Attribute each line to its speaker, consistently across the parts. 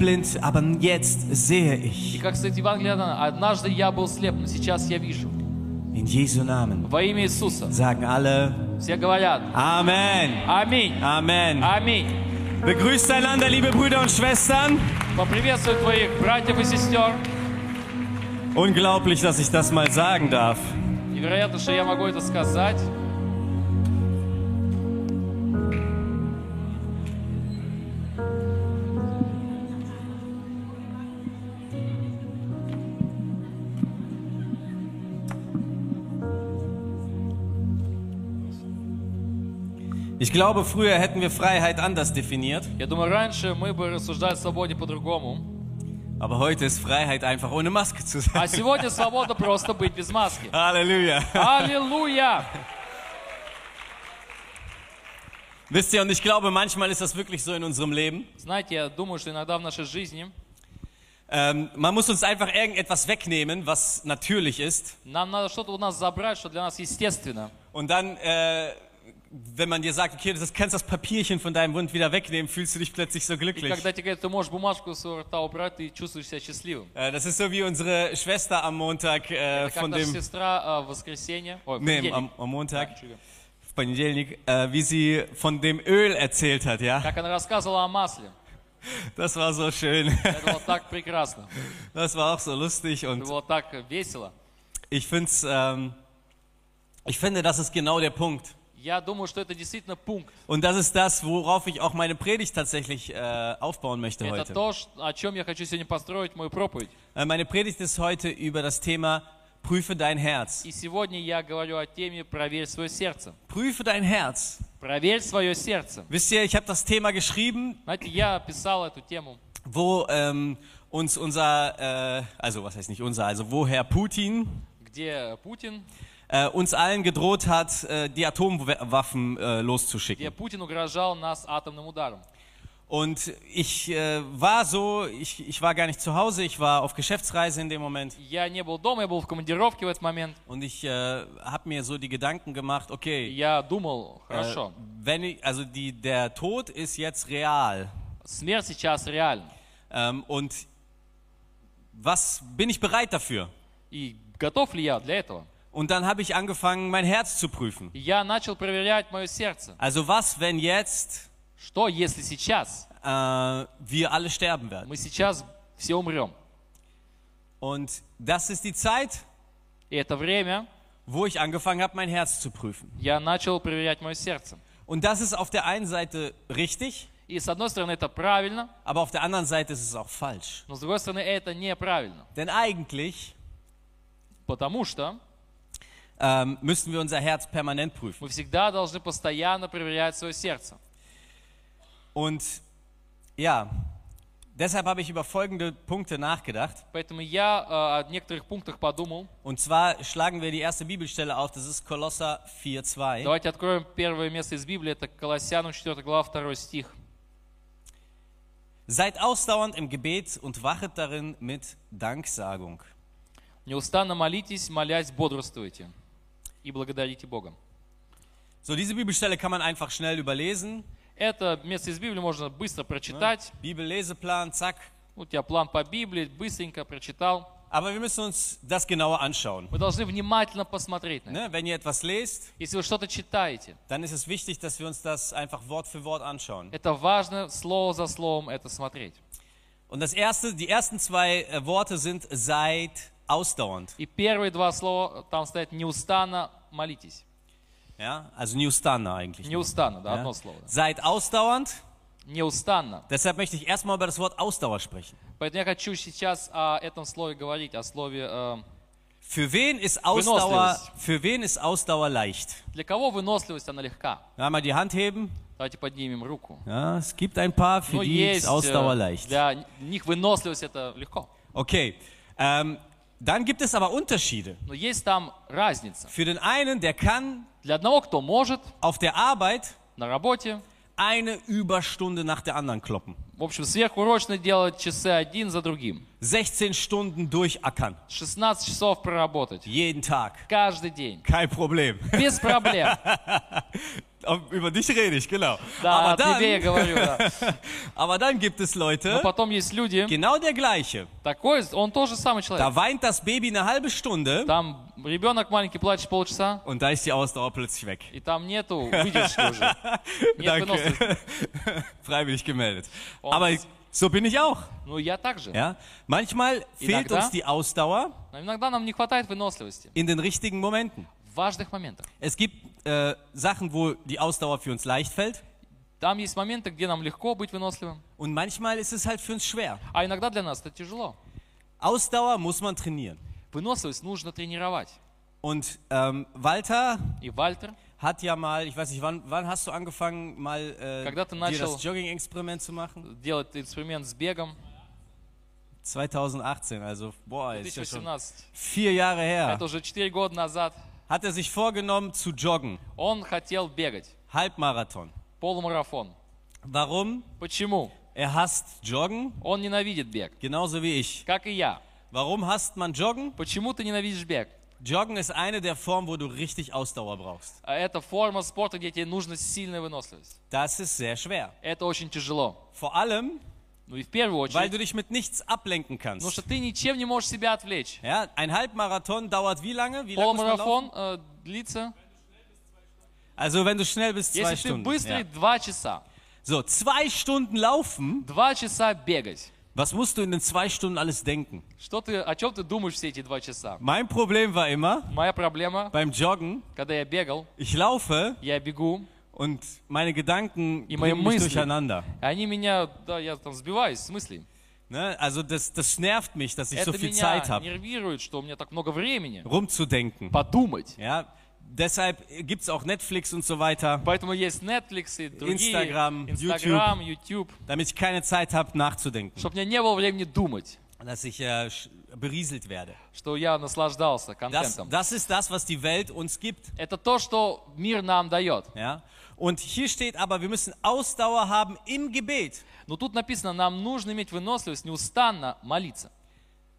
Speaker 1: blind, aber jetzt sehe
Speaker 2: И
Speaker 1: ich.
Speaker 2: как стоит Евангелие, однажды я был слеп, но сейчас я вижу.
Speaker 1: In Jesu Namen
Speaker 2: Во имя Иисуса.
Speaker 1: sagen alle
Speaker 2: Все говорят,
Speaker 1: Amen.
Speaker 2: аминь,
Speaker 1: Amen.
Speaker 2: аминь.
Speaker 1: Begrüßt einander, liebe Brüder und Schwestern.
Speaker 2: Поприветствую твоих братьев и сестер.
Speaker 1: Unglaublich, dass ich das mal sagen darf.
Speaker 2: Невероятно, что я могу это сказать.
Speaker 1: Ich glaube, früher hätten wir Freiheit anders definiert,
Speaker 2: Я думаю, раньше мы бы рассуждали о свободе по-другому.
Speaker 1: aber heute ist Freiheit einfach ohne Maske zu
Speaker 2: А
Speaker 1: sein.
Speaker 2: сегодня свобода просто быть без маски.
Speaker 1: Halleluja.
Speaker 2: Аллилуйя!
Speaker 1: Wisst ihr, und ich glaube, manchmal ist das wirklich so in unserem Leben.
Speaker 2: Знаете, я думаю, что иногда в нашей жизни
Speaker 1: Ähm, man muss uns einfach irgendetwas wegnehmen, was natürlich ist.
Speaker 2: нам надо что-то у нас забрать, что для нас естественно.
Speaker 1: Und dann, äh, wenn man dir sagt, okay, das kannst das Papierchen von deinem Mund wieder wegnehmen, fühlst du dich plötzlich so
Speaker 2: И
Speaker 1: glücklich.
Speaker 2: когда тебе говорят, ты можешь бумажку с рта убрать, ты чувствуешь себя счастливым.
Speaker 1: Äh, das ist so wie unsere Schwester am Montag äh,
Speaker 2: Это как
Speaker 1: von
Speaker 2: наша
Speaker 1: dem,
Speaker 2: сестра э, в воскресенье, ой, в
Speaker 1: nee,
Speaker 2: понедельник.
Speaker 1: am, am Montag,
Speaker 2: Entschuldigung.
Speaker 1: в понедельник, äh, wie sie von dem Öl erzählt hat, ja.
Speaker 2: Как она рассказывала о масле.
Speaker 1: Das war so schön.
Speaker 2: Это было так прекрасно.
Speaker 1: Das war auch so lustig
Speaker 2: Это
Speaker 1: und
Speaker 2: было так весело.
Speaker 1: ich find's, ähm, ich finde, das ist genau der Punkt. Und das ist das, worauf ich auch meine Predigt tatsächlich äh, aufbauen möchte heute. Äh, meine Predigt ist heute über das Thema Prüfe dein Herz. Prüfe dein Herz. Wisst ihr, ich habe das Thema geschrieben, wo ähm, uns unser, äh, also was heißt nicht unser, also woher Putin,
Speaker 2: Putin
Speaker 1: äh, uns allen gedroht hat, äh, die Atomwaffen äh,
Speaker 2: где
Speaker 1: loszuschicken.
Speaker 2: Путин угрожал нас атомным ударом.
Speaker 1: Und ich äh, war so, ich, ich war gar nicht zu Hause, ich war auf Geschäftsreise in dem Moment.
Speaker 2: Я не был дома, я был в командировке в этот момент.
Speaker 1: Und ich äh, habe mir so die Gedanken gemacht,
Speaker 2: И
Speaker 1: okay,
Speaker 2: Я думал,
Speaker 1: äh,
Speaker 2: хорошо,
Speaker 1: wenn ich, also die, der Tod ist jetzt real.
Speaker 2: смерть сейчас реальна.
Speaker 1: Ähm, und was bin ich bereit dafür?
Speaker 2: И готов ли я для этого?
Speaker 1: Und dann habe ich angefangen, mein Herz zu prüfen.
Speaker 2: И я начал проверять мое сердце.
Speaker 1: Also was, wenn jetzt
Speaker 2: Что, если сейчас
Speaker 1: äh, wir alle sterben werden?
Speaker 2: мы сейчас все умрем?
Speaker 1: Und das ist die Zeit,
Speaker 2: И это время
Speaker 1: wo ich angefangen habe, mein Herz zu prüfen.
Speaker 2: я начал проверять мое сердце.
Speaker 1: Und das ist auf der einen Seite richtig,
Speaker 2: И с одной стороны это правильно,
Speaker 1: aber auf der anderen Seite ist es auch falsch.
Speaker 2: но с другой стороны это неправильно.
Speaker 1: Denn eigentlich
Speaker 2: Потому что
Speaker 1: ähm, müssen wir unser Herz permanent prüfen.
Speaker 2: мы всегда должны постоянно проверять свое сердце.
Speaker 1: Und ja, deshalb habe ich über folgende Punkte nachgedacht.
Speaker 2: Поэтому я э, о некоторых пунктах подумал.
Speaker 1: Und zwar schlagen wir die erste Bibelstelle auf, das ist Kolosser 4,2.
Speaker 2: Давайте откроем первое место из Библии, это Колоссянам 4 глава 2 стих.
Speaker 1: Seid ausdauernd im Gebet und wachet darin mit Danksagung.
Speaker 2: Неустанно молитесь, молясь, бодрствуйте И благодарите Бога.
Speaker 1: So, diese Bibelstelle kann man einfach schnell überlesen.
Speaker 2: Это место из Библии можно быстро прочитать.
Speaker 1: Bibelleseplan, zack.
Speaker 2: У тебя план по Библии, быстренько прочитал.
Speaker 1: Aber wir müssen uns das genauer anschauen.
Speaker 2: Вы должны внимательно посмотреть на это.
Speaker 1: Ne? Wenn ihr etwas lest,
Speaker 2: Если вы что-то читаете,
Speaker 1: dann ist es wichtig, dass wir uns das einfach Wort für Wort anschauen.
Speaker 2: это важно слово за словом это смотреть.
Speaker 1: Und das erste, die ersten zwei äh, Worte sind seid ausdauernd.
Speaker 2: И первые два слова там стоят «неустанно молитесь».
Speaker 1: Ja, also Newstander eigentlich. nur.
Speaker 2: Неустанно, да,
Speaker 1: Ja?
Speaker 2: одно слово.
Speaker 1: Seid ausdauernd.
Speaker 2: Неустанно.
Speaker 1: Deshalb möchte ich erstmal über das Wort Ausdauer sprechen.
Speaker 2: Поэтому я хочу сейчас о этом слове говорить, о слове... э,
Speaker 1: Für wen ist Ausdauer,
Speaker 2: Wünostliwis.
Speaker 1: für wen ist Ausdauer leicht?
Speaker 2: для кого выносливость, она легка?
Speaker 1: Einmal die Hand heben.
Speaker 2: Давайте поднимем руку.
Speaker 1: Ja, es gibt ein paar, für
Speaker 2: Ну,
Speaker 1: die
Speaker 2: есть
Speaker 1: ist Ausdauer
Speaker 2: э,
Speaker 1: leicht.
Speaker 2: для них выносливость это легко.
Speaker 1: Okay, ähm, dann gibt es aber Unterschiede.
Speaker 2: Но есть там разница.
Speaker 1: Für den einen, der kann
Speaker 2: Для одного, кто может
Speaker 1: auf der Arbeit
Speaker 2: на работе,
Speaker 1: eine Überstunde nach der anderen kloppen.
Speaker 2: в общем, сверхурочно делать часы один за другим.
Speaker 1: 16 Stunden durchackern.
Speaker 2: 16 часов проработать.
Speaker 1: Jeden Tag.
Speaker 2: Каждый день.
Speaker 1: Kein Problem.
Speaker 2: Без проблем.
Speaker 1: Ob- Über dich rede ich, genau.
Speaker 2: Да,
Speaker 1: aber,
Speaker 2: о тебе я
Speaker 1: dann,
Speaker 2: говорю, да.
Speaker 1: aber dann gibt es
Speaker 2: Но
Speaker 1: Leute,
Speaker 2: потом есть люди,
Speaker 1: genau der gleiche.
Speaker 2: такой, он тоже самый человек.
Speaker 1: Da weint das Baby eine halbe Stunde
Speaker 2: Там ребенок маленький плачет полчаса,
Speaker 1: und da ist die Ausdauer plötzlich weg.
Speaker 2: и там нету выдержки уже. Нет выносливости.
Speaker 1: Danke. Freiwillig gemeldet.
Speaker 2: Und-
Speaker 1: Aber so bin ich auch.
Speaker 2: Ну, я так же.
Speaker 1: Ja? Manchmal fehlt
Speaker 2: Иногда-
Speaker 1: uns die Ausdauer
Speaker 2: Но иногда нам не хватает выносливости
Speaker 1: in den richtigen Momenten.
Speaker 2: в важных моментах.
Speaker 1: Es gibt äh, Sachen, wo die Ausdauer für uns leicht fällt
Speaker 2: Там есть моменты, где нам легко быть выносливым,
Speaker 1: und manchmal ist es halt für uns schwer.
Speaker 2: а иногда для нас это тяжело.
Speaker 1: Ausdauer muss man trainieren.
Speaker 2: Выносливость нужно тренировать.
Speaker 1: Und ähm, Walter
Speaker 2: И Вальтер,
Speaker 1: hat ja mal, ich weiß nicht, wann, wann hast du angefangen, mal äh,
Speaker 2: Когда ты
Speaker 1: dir
Speaker 2: начал-
Speaker 1: das Jogging-Experiment zu machen?
Speaker 2: делает эксперимент с бегом.
Speaker 1: 2018, also boah, ist ja schon
Speaker 2: 2018.
Speaker 1: vier Jahre her.
Speaker 2: Это уже 4 года назад.
Speaker 1: Hat er sich vorgenommen zu joggen,
Speaker 2: Он хотел бегать.
Speaker 1: Halbmarathon.
Speaker 2: Полумарафон.
Speaker 1: Warum?
Speaker 2: Почему?
Speaker 1: Er hasst Joggen,
Speaker 2: Он ненавидит бег.
Speaker 1: genauso wie ich.
Speaker 2: Как и я.
Speaker 1: Warum hasst man Joggen?
Speaker 2: Почему ты ненавидишь бег?
Speaker 1: Joggen ist eine der Formen, wo du richtig Ausdauer brauchst.
Speaker 2: А Это форма спорта, где тебе нужна сильная выносливость.
Speaker 1: Das ist sehr schwer.
Speaker 2: Это очень тяжело.
Speaker 1: Vor allem,
Speaker 2: Ну и в первую
Speaker 1: weil
Speaker 2: очередь,
Speaker 1: du dich mit nichts ablenken
Speaker 2: потому
Speaker 1: kannst.
Speaker 2: что ты ничем не можешь себя отвлечь.
Speaker 1: Ja, ein Halbmarathon dauert wie lange? Wie lange muss man laufen?
Speaker 2: Полумарафон э, длится,
Speaker 1: Also wenn du schnell bist, zwei
Speaker 2: если ты
Speaker 1: Stunden.
Speaker 2: быстрый,
Speaker 1: Ja.
Speaker 2: два часа.
Speaker 1: So, zwei Stunden laufen.
Speaker 2: Два часа бегать.
Speaker 1: Was musst du in den zwei Stunden alles denken?
Speaker 2: Что ты, о чем ты думаешь все эти два часа?
Speaker 1: Mein Problem war immer,
Speaker 2: Моя проблема,
Speaker 1: beim Joggen,
Speaker 2: когда я бегал,
Speaker 1: ich laufe
Speaker 2: я бегу,
Speaker 1: und meine Gedanken
Speaker 2: И мои
Speaker 1: bringen mich
Speaker 2: мысли.
Speaker 1: durcheinander.
Speaker 2: они меня, да, я там сбиваюсь с мыслей.
Speaker 1: Ne? Also das, das nervt mich, dass ich
Speaker 2: Это
Speaker 1: so viel
Speaker 2: меня
Speaker 1: Zeit habe,
Speaker 2: нервирует, что у меня так много времени
Speaker 1: rumzudenken.
Speaker 2: подумать.
Speaker 1: Ja? Deshalb gibt es auch Netflix und so weiter,
Speaker 2: Поэтому есть Netflix и другие,
Speaker 1: Instagram,
Speaker 2: Instagram, YouTube,
Speaker 1: damit ich keine Zeit habe, nachzudenken.
Speaker 2: чтобы у меня не было времени думать,
Speaker 1: Dass ich äh, sch- berieselt werde.
Speaker 2: что я наслаждался
Speaker 1: Das,
Speaker 2: контентом.
Speaker 1: das ist das, was die Welt uns gibt.
Speaker 2: Это то, что мир нам дает.
Speaker 1: Ja? Und hier steht aber, wir müssen Ausdauer haben im Gebet.
Speaker 2: Но тут написано, нам нужно иметь выносливость, неустанно молиться.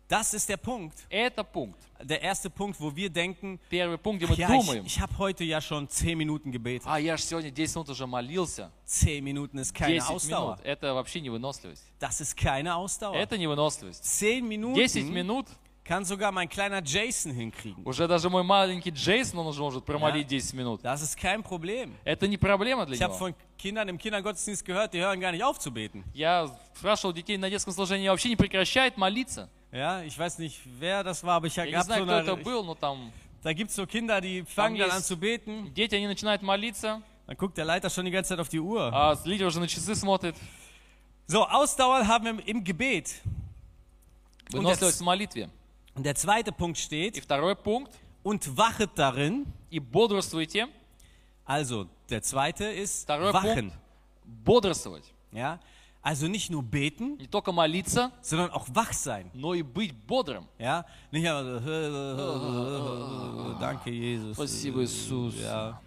Speaker 1: Das ist der Punkt.
Speaker 2: Это пункт.
Speaker 1: Der erste Punkt, wo wir denken,
Speaker 2: Первый пунkt, где мы
Speaker 1: ja, ich,
Speaker 2: думаем,
Speaker 1: ich habe heute ja schon 10 Minuten gebetet.
Speaker 2: а я же сегодня 10 минут уже молился.
Speaker 1: 10 Minuten ist keine
Speaker 2: 10
Speaker 1: Ausdauer.
Speaker 2: минут. Это вообще не выносливость.
Speaker 1: Das ist keine Ausdauer.
Speaker 2: Это не выносливость.
Speaker 1: 10
Speaker 2: 10
Speaker 1: Minuten
Speaker 2: минут,
Speaker 1: kann sogar mein kleiner Jason hinkriegen.
Speaker 2: уже даже мой маленький Джейсон, он уже может промолить 10 минут.
Speaker 1: Das ist kein Problem.
Speaker 2: Это не проблема для
Speaker 1: Ich habe
Speaker 2: него.
Speaker 1: von Kindern im Kindergottesdienst gehört, die hören gar nicht auf zu beten.
Speaker 2: Я спрашивал детей на детском служении, вообще не прекращает молиться.
Speaker 1: Ja, ich weiß nicht, wer das war, aber ich
Speaker 2: Я не
Speaker 1: habe so
Speaker 2: знаю, кто это
Speaker 1: eine,
Speaker 2: был, но там
Speaker 1: da gibt es so Kinder, die fangen dann
Speaker 2: есть-
Speaker 1: an zu beten.
Speaker 2: дети, они начинают молиться,
Speaker 1: Dann guckt der Leiter schon die ganze Zeit auf die Uhr.
Speaker 2: а лидер уже на часы смотрит.
Speaker 1: So, Ausdauer haben wir im Gebet.
Speaker 2: Выносливость в молитве.
Speaker 1: Und der zweite Punkt
Speaker 2: И
Speaker 1: steht,
Speaker 2: второй пунkt.
Speaker 1: und wachet darin.
Speaker 2: И бодрствуйте.
Speaker 1: Also, der zweite ist
Speaker 2: Второй
Speaker 1: wachen.
Speaker 2: пунkt. Бодрствовать.
Speaker 1: Ja? Also nicht nur beten,
Speaker 2: Не только молиться,
Speaker 1: sondern auch wach sein.
Speaker 2: но и быть бодрым.
Speaker 1: Ja? Nicht aber so, danke Jesus.
Speaker 2: Спасибо, Иисус.
Speaker 1: Ja.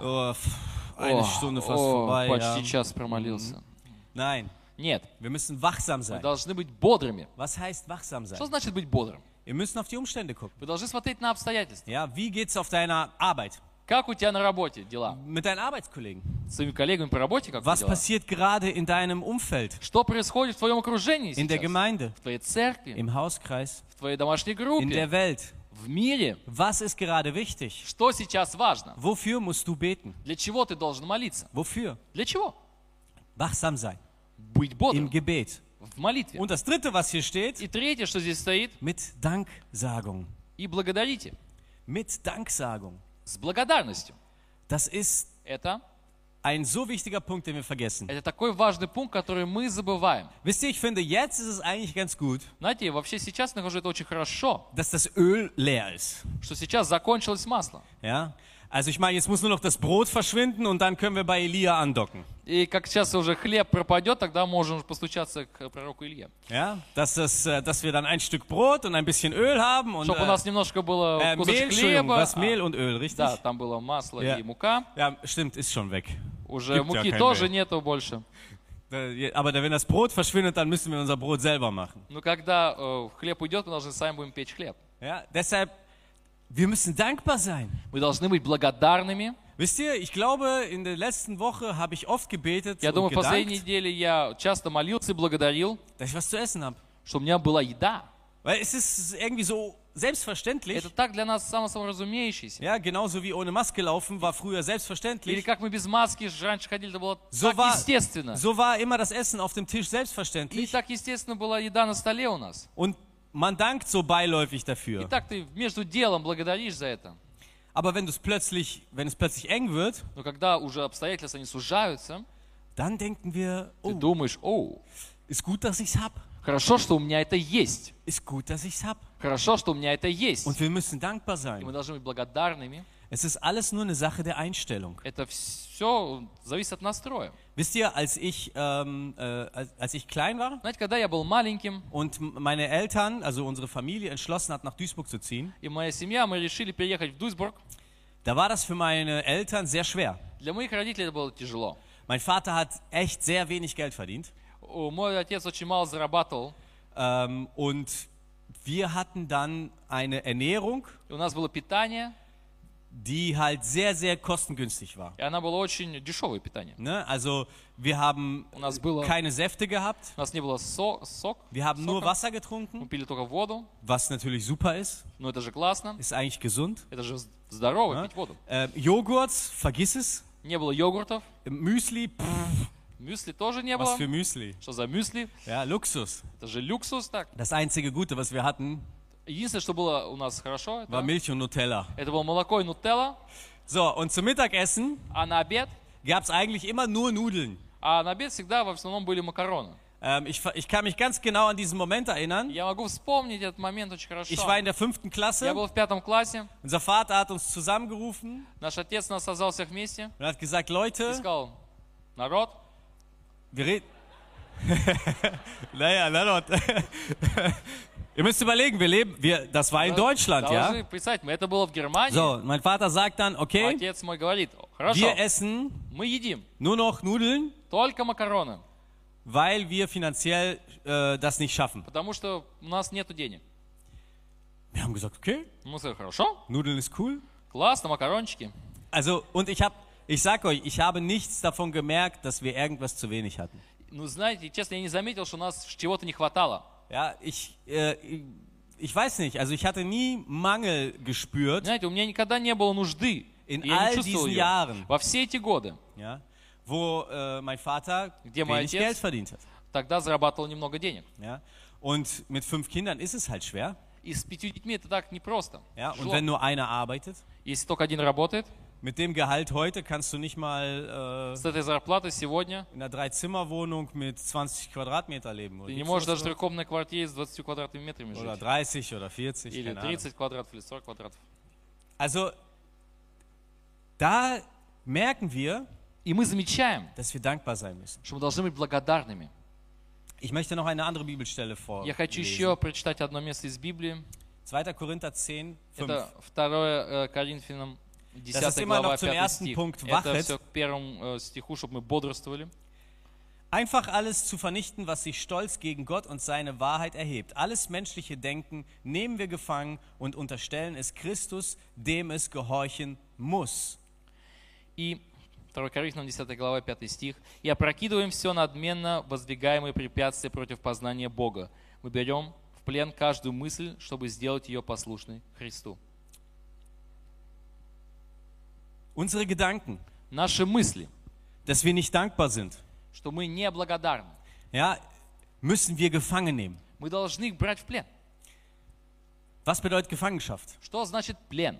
Speaker 1: Oh, pff, eine
Speaker 2: О,
Speaker 1: Stunde fast
Speaker 2: о,
Speaker 1: vorbei. Ja.
Speaker 2: почти час промолился.
Speaker 1: Nein,
Speaker 2: Нет,
Speaker 1: wir müssen wachsam sein.
Speaker 2: должны быть бодрыми.
Speaker 1: Was heißt wachsam sein?
Speaker 2: Что значит быть бодрым?
Speaker 1: Wir müssen auf die Umstände gucken.
Speaker 2: Вы должны смотреть на обстоятельства.
Speaker 1: Ja, wie geht's auf deiner Arbeit?
Speaker 2: Как у тебя на работе дела?
Speaker 1: Mit deinen Arbeitskollegen?
Speaker 2: С своими коллегами по работе как
Speaker 1: Was
Speaker 2: дела?
Speaker 1: passiert gerade in deinem Umfeld?
Speaker 2: Что происходит в твоем окружении
Speaker 1: In der
Speaker 2: сейчас?
Speaker 1: Gemeinde?
Speaker 2: В твоей церкви,
Speaker 1: Im Hauskreis?
Speaker 2: в твоей домашней
Speaker 1: In
Speaker 2: группе,
Speaker 1: der Welt?
Speaker 2: в мире.
Speaker 1: Was ist gerade wichtig?
Speaker 2: Что сейчас важно?
Speaker 1: Wofür musst du beten?
Speaker 2: Для чего ты должен молиться?
Speaker 1: Wofür?
Speaker 2: Для чего?
Speaker 1: Wachsam sein.
Speaker 2: Быть
Speaker 1: Im
Speaker 2: бодрым
Speaker 1: Gebet.
Speaker 2: в молитве.
Speaker 1: Und das dritte, was hier steht,
Speaker 2: И третье, что здесь стоит,
Speaker 1: mit Danksagung.
Speaker 2: и благодарите.
Speaker 1: Mit Danksagung.
Speaker 2: С благодарностью.
Speaker 1: Das ist
Speaker 2: Это,
Speaker 1: ein so wichtiger Punkt, den wir vergessen.
Speaker 2: это такой важный пункт, который мы забываем.
Speaker 1: Wisst ihr, ich finde, jetzt ist es eigentlich ganz gut,
Speaker 2: Знаете, вообще сейчас я нахожу это очень хорошо,
Speaker 1: dass das Öl leer ist.
Speaker 2: что сейчас закончилось масло.
Speaker 1: Ja? Also ich meine, jetzt muss nur noch das Brot verschwinden und dann können wir bei Elia andocken.
Speaker 2: И как сейчас уже хлеб пропадет, тогда можем постучаться к пророку Илье.
Speaker 1: Ja? Dass, das, äh, dass wir dann ein Stück Brot und ein bisschen Öl haben und
Speaker 2: Чтобы у
Speaker 1: äh,
Speaker 2: нас немножко было
Speaker 1: äh, Mehl,
Speaker 2: кусочек
Speaker 1: Entschuldigung,
Speaker 2: хлеба.
Speaker 1: was
Speaker 2: а,
Speaker 1: Mehl und Öl, richtig?
Speaker 2: Да, там было масло
Speaker 1: Ja.
Speaker 2: и мука.
Speaker 1: Ja, stimmt, ist schon weg.
Speaker 2: Уже
Speaker 1: Gibt ja
Speaker 2: муки
Speaker 1: kein
Speaker 2: тоже
Speaker 1: Mehl.
Speaker 2: нету больше.
Speaker 1: Äh, Aber wenn das Brot verschwindet, dann müssen wir unser Brot selber machen.
Speaker 2: Но когда э, хлеб уйдет, мы должны сами будем печь хлеб.
Speaker 1: Ja? Deshalb, wir müssen dankbar sein.
Speaker 2: Мы должны быть благодарными.
Speaker 1: Wisst ihr, ich glaube, in der letzten Woche habe ich oft gebetet
Speaker 2: Я
Speaker 1: und
Speaker 2: думаю, в последней
Speaker 1: gedankt,
Speaker 2: неделе я часто молился и благодарил,
Speaker 1: dass ich was zu essen habe.
Speaker 2: что у меня была еда.
Speaker 1: Weil es ist irgendwie so selbstverständlich.
Speaker 2: Это так для нас само собой разумеющееся.
Speaker 1: Ja, genauso wie ohne Maske laufen war früher
Speaker 2: Или
Speaker 1: selbstverständlich.
Speaker 2: как мы без маски ж раньше ходили, это было
Speaker 1: So
Speaker 2: так
Speaker 1: war,
Speaker 2: естественно.
Speaker 1: so war immer das Essen auf dem Tisch
Speaker 2: И
Speaker 1: selbstverständlich.
Speaker 2: так естественно была еда на столе у нас.
Speaker 1: Und man dankt so beiläufig
Speaker 2: И
Speaker 1: dafür.
Speaker 2: так ты между делом благодаришь за это.
Speaker 1: Aber wenn, plötzlich, wenn es plötzlich eng wird,
Speaker 2: Но когда уже обстоятельства не сужаются,
Speaker 1: dann denken wir,
Speaker 2: ты
Speaker 1: oh,
Speaker 2: думаешь,
Speaker 1: ist gut, dass ich's hab.
Speaker 2: хорошо, что у меня это есть.
Speaker 1: Ist gut, dass ich's hab.
Speaker 2: Хорошо, что у меня это есть.
Speaker 1: Und wir müssen dankbar
Speaker 2: И мы
Speaker 1: sein.
Speaker 2: должны быть благодарными.
Speaker 1: Es ist alles nur eine Sache der Einstellung.
Speaker 2: Это все зависит от настроя.
Speaker 1: Wisst ihr, als ich, ähm, äh, als, als ich klein war
Speaker 2: Знаете, когда я был маленьким,
Speaker 1: und m- meine Eltern, also unsere Familie, entschlossen hat, nach Duisburg zu ziehen,
Speaker 2: и моя семья, мы решили переехать в Дуйсбург,
Speaker 1: da war das für meine Eltern sehr schwer.
Speaker 2: для моих родителей это было тяжело.
Speaker 1: Mein Vater hat echt sehr wenig Geld verdient
Speaker 2: О, Мой отец очень мало зарабатывал,
Speaker 1: ähm, und wir hatten dann eine Ernährung,
Speaker 2: и у нас было питание,
Speaker 1: die halt sehr, sehr kostengünstig war.
Speaker 2: и она была очень дешевое питание.
Speaker 1: Ne? Also wir haben
Speaker 2: У нас было,
Speaker 1: keine Säfte gehabt,
Speaker 2: у нас не было со- сок,
Speaker 1: wir haben nur
Speaker 2: сока.
Speaker 1: Wasser
Speaker 2: мы
Speaker 1: getrunken,
Speaker 2: пили только воду,
Speaker 1: was natürlich super ist,
Speaker 2: но это же классно,
Speaker 1: ist eigentlich gesund.
Speaker 2: это же здорово
Speaker 1: Ja?
Speaker 2: пить воду.
Speaker 1: Äh, Joghurt, vergiss es.
Speaker 2: Не было йогуртов,
Speaker 1: Müsli, pff,
Speaker 2: мюсли тоже не
Speaker 1: was
Speaker 2: было.
Speaker 1: für Müsli.
Speaker 2: Что за мюсли?
Speaker 1: Ja, Luxus.
Speaker 2: Это же люксус, так.
Speaker 1: Das einzige Gute, was wir hatten,
Speaker 2: Единственное, что было у нас хорошо,
Speaker 1: war
Speaker 2: это,
Speaker 1: Milch und Nutella.
Speaker 2: это было молоко и нутелла,
Speaker 1: So, und zum Mittagessen
Speaker 2: а на обед,
Speaker 1: gab es eigentlich immer nur Nudeln.
Speaker 2: а на обед всегда в основном были макароны.
Speaker 1: Ähm, ich, ver- ich kann mich ganz genau an diesen Moment erinnern.
Speaker 2: Я могу вспомнить этот момент очень хорошо.
Speaker 1: Ich war in der fünften
Speaker 2: Я
Speaker 1: Klasse.
Speaker 2: был в пятом классе,
Speaker 1: Unser Vater hat uns zusammengerufen
Speaker 2: наш отец нас созвал всех вместе
Speaker 1: und hat gesagt,
Speaker 2: и
Speaker 1: Leute,
Speaker 2: сказал, народ,
Speaker 1: wir reden... naja, na dort. Ihr müsst überlegen, wir leben, wir, das war in Deutschland,
Speaker 2: должны
Speaker 1: ja?
Speaker 2: представить, это было в Германии,
Speaker 1: So, mein Vater sagt dann, okay,
Speaker 2: отец мой говорит, хорошо,
Speaker 1: wir essen
Speaker 2: мы едим
Speaker 1: nur noch Nudeln,
Speaker 2: только макароны,
Speaker 1: weil wir finanziell äh, das nicht schaffen.
Speaker 2: потому что у нас нету денег.
Speaker 1: Wir haben gesagt, okay,
Speaker 2: Мы сказали, хорошо,
Speaker 1: Nudeln ist cool.
Speaker 2: классно, макарончики.
Speaker 1: Also, und ich habe, ich sag euch, ich habe nichts davon gemerkt, dass wir irgendwas zu wenig hatten.
Speaker 2: Ну, знаете, честно, я не заметил, что у нас чего-то не хватало.
Speaker 1: Ja, ich, äh, ich- ich weiß nicht, also ich hatte nie Mangel gespürt,
Speaker 2: Знаете, у меня никогда не было нужды.
Speaker 1: In
Speaker 2: и я
Speaker 1: all
Speaker 2: не чувствовал
Speaker 1: diesen
Speaker 2: ее.
Speaker 1: Jahren.
Speaker 2: Во все эти годы.
Speaker 1: ja, wo äh, mein Vater
Speaker 2: Где мой
Speaker 1: wenig
Speaker 2: отец?
Speaker 1: Geld verdient hat.
Speaker 2: Тогда зарабатывал немного денег.
Speaker 1: Ja. Und mit fünf Kindern ist es halt schwer.
Speaker 2: И с пятью детьми это так непросто.
Speaker 1: Ja. Und
Speaker 2: Тяжело.
Speaker 1: wenn nur einer arbeitet,
Speaker 2: Если только один работает,
Speaker 1: mit dem Gehalt heute kannst du nicht mal
Speaker 2: с этой зарплатой сегодня
Speaker 1: äh, in einer Dreizimmerwohnung mit 20 Quadratmeter leben. Oder,
Speaker 2: ты не
Speaker 1: gibt's
Speaker 2: можешь
Speaker 1: sowas
Speaker 2: даже в трехкомнатной квартире с 20 квадратными метрами
Speaker 1: noch? oder
Speaker 2: жить.
Speaker 1: 30 oder 40.
Speaker 2: Или
Speaker 1: keine Ahnung.
Speaker 2: 30 квадратов, или 40 квадратов.
Speaker 1: Also da merken wir,
Speaker 2: И мы замечаем,
Speaker 1: dass wir dankbar sein müssen.
Speaker 2: что мы должны быть благодарными.
Speaker 1: Ich möchte noch eine andere Bibelstelle vor.
Speaker 2: Я хочу еще прочитать одно место из Библии.
Speaker 1: 2. Korinther 10, 5.
Speaker 2: Это 2 Коринфянам
Speaker 1: ist
Speaker 2: 10
Speaker 1: immer
Speaker 2: глава,
Speaker 1: noch zum
Speaker 2: 5
Speaker 1: ersten
Speaker 2: стих.
Speaker 1: Punkt
Speaker 2: Это
Speaker 1: wachet.
Speaker 2: все к первому э, стиху, чтобы мы бодрствовали.
Speaker 1: Einfach alles zu vernichten, was sich stolz gegen Gott und seine Wahrheit erhebt. Alles menschliche Denken nehmen wir gefangen und unterstellen es Christus, dem es gehorchen muss.
Speaker 2: И 2 Коринфянам 10 глава 5 стих. «И опрокидываем все надменно воздвигаемые препятствия против познания Бога. Мы берем в плен каждую мысль, чтобы сделать ее послушной Христу».
Speaker 1: Unsere Gedanken,
Speaker 2: Наши мысли,
Speaker 1: dass wir nicht dankbar sind,
Speaker 2: что мы не благодарны,
Speaker 1: ja, müssen wir gefangen nehmen.
Speaker 2: мы должны их брать в плен.
Speaker 1: Was bedeutet Gefangenschaft?
Speaker 2: Что значит плен?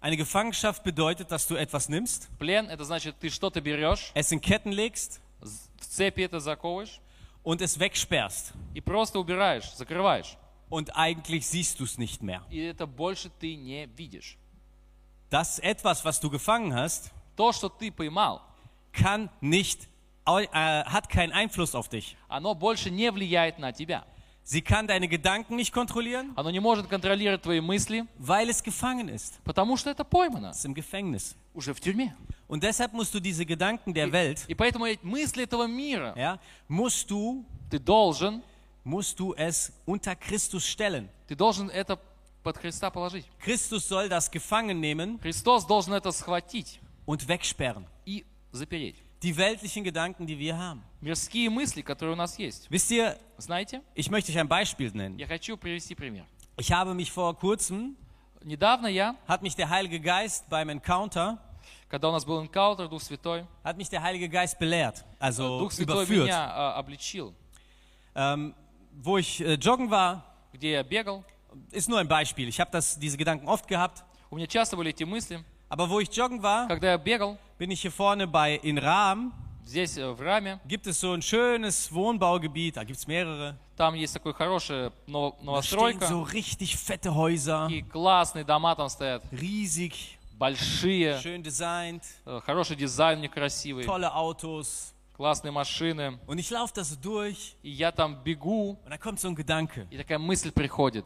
Speaker 1: Eine Gefangenschaft bedeutet, dass du etwas nimmst,
Speaker 2: Плен – это значит, ты что-то берешь,
Speaker 1: es in Ketten legst
Speaker 2: з- в цепи это заковываешь
Speaker 1: und es wegsperrst.
Speaker 2: и просто убираешь, закрываешь.
Speaker 1: Und eigentlich siehst du es nicht mehr.
Speaker 2: И это больше ты не видишь.
Speaker 1: Das etwas, was du gefangen hast,
Speaker 2: То, что ты поймал,
Speaker 1: kann nicht, au- äh, hat keinen Einfluss auf dich.
Speaker 2: оно больше не влияет на тебя.
Speaker 1: Sie kann deine Gedanken nicht kontrollieren,
Speaker 2: Оно не может контролировать твои мысли,
Speaker 1: weil es gefangen ist.
Speaker 2: потому что это поймано
Speaker 1: Es ist im Gefängnis.
Speaker 2: уже в тюрьме.
Speaker 1: Und deshalb musst du diese Gedanken der Welt,
Speaker 2: И поэтому эти мысли этого мира
Speaker 1: ja, musst du,
Speaker 2: ты должен,
Speaker 1: musst du es unter Christus stellen.
Speaker 2: ты должен это под Христа положить.
Speaker 1: Christus soll das gefangen nehmen
Speaker 2: Христос должен это схватить
Speaker 1: und wegsperren.
Speaker 2: и запереть.
Speaker 1: Die weltlichen Gedanken, die wir haben.
Speaker 2: Мирские мысли, которые у нас есть.
Speaker 1: Wisst ihr,
Speaker 2: Знаете,
Speaker 1: ich möchte euch ein Beispiel nennen.
Speaker 2: я хочу привести пример.
Speaker 1: Ich habe mich vor kurzem,
Speaker 2: Недавно я,
Speaker 1: hat mich der Heilige Geist beim Encounter,
Speaker 2: когда у нас был энкаунтер, Дух Святой,
Speaker 1: hat mich der Heilige Geist belehrt, also
Speaker 2: Дух Святой
Speaker 1: überführt.
Speaker 2: меня а, обличил.
Speaker 1: Ähm, wo ich äh, joggen war,
Speaker 2: Где я бегал,
Speaker 1: ist nur ein Beispiel. Ich habe das, diese Gedanken oft gehabt.
Speaker 2: у меня часто были эти мысли.
Speaker 1: Aber wo ich joggen war,
Speaker 2: Когда я бегал,
Speaker 1: bin ich hier vorne bei in Rahm.
Speaker 2: здесь э, в Раме,
Speaker 1: Gibt es so ein schönes Wohnbaugebiet, da gibt es mehrere.
Speaker 2: там есть такой хорошая ново-
Speaker 1: Da stehen
Speaker 2: новостройка,
Speaker 1: so richtig fette Häuser,
Speaker 2: и классные дома там стоят,
Speaker 1: riesig,
Speaker 2: большие,
Speaker 1: schön designt,
Speaker 2: э, хороший дизайн некрасивый,
Speaker 1: tolle Autos.
Speaker 2: Классные машины.
Speaker 1: Und ich laufe da so durch
Speaker 2: И я там бегу,
Speaker 1: und da kommt so ein Gedanke.
Speaker 2: и такая мысль приходит.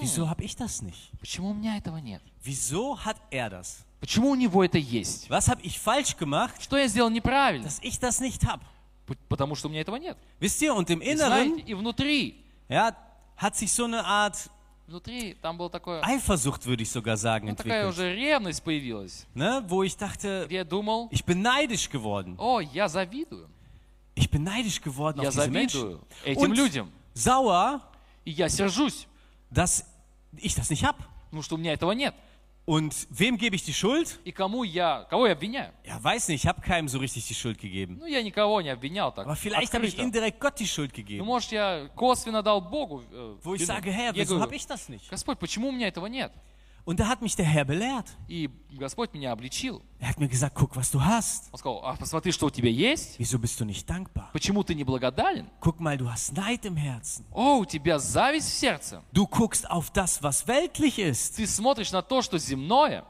Speaker 1: Wieso habe ich das nicht?
Speaker 2: Почему у меня этого нет?
Speaker 1: Wieso hat er das?
Speaker 2: Почему у него это есть?
Speaker 1: Was habe ich falsch gemacht,
Speaker 2: Что я сделал неправильно?
Speaker 1: dass ich das nicht habe?
Speaker 2: П- Потому что у меня этого нет.
Speaker 1: Wisst ihr, und im Inneren
Speaker 2: знаете, и внутри,
Speaker 1: ja, hat sich so eine Art
Speaker 2: внутри там была такое,
Speaker 1: Eifersucht, würde ich sogar sagen,
Speaker 2: ну, такая уже ревность появилась,
Speaker 1: Ne? Wo ich dachte,
Speaker 2: где я думал,
Speaker 1: ich bin neidisch geworden.
Speaker 2: о, я завидую.
Speaker 1: Ich bin neidisch geworden
Speaker 2: Я
Speaker 1: auf diese Menschen.
Speaker 2: этим
Speaker 1: Und
Speaker 2: людям.
Speaker 1: sauer,
Speaker 2: И я сержусь,
Speaker 1: dass ich das nicht habe.
Speaker 2: потому что у меня этого нет.
Speaker 1: Und wem gebe ich die Schuld?
Speaker 2: И кому я, кого я обвиняю?
Speaker 1: Ja, weiß nicht, ich habe keinem so richtig die Schuld gegeben.
Speaker 2: Ну, я никого не обвинял так.
Speaker 1: Aber vielleicht habe ich
Speaker 2: открыто.
Speaker 1: indirekt Gott die Schuld
Speaker 2: Ну,
Speaker 1: gegeben.
Speaker 2: может, я косвенно дал Богу э,
Speaker 1: Wo ich
Speaker 2: вину.
Speaker 1: sage, Herr,
Speaker 2: Я
Speaker 1: wieso
Speaker 2: говорю,
Speaker 1: habe ich das nicht?
Speaker 2: Господь, почему у меня этого нет?
Speaker 1: Und da hat mich der Herr belehrt.
Speaker 2: И Господь меня обличил.
Speaker 1: Er hat mir gesagt, guck, was du hast.
Speaker 2: Он сказал, а посмотри, что у тебя есть.
Speaker 1: Wieso bist du nicht dankbar?
Speaker 2: Почему ты не благодарен?
Speaker 1: Guck mal, du hast Neid im Herzen.
Speaker 2: О, у тебя зависть в сердце.
Speaker 1: Du guckst auf das, was weltlich ist.
Speaker 2: Ты смотришь на то, что земное,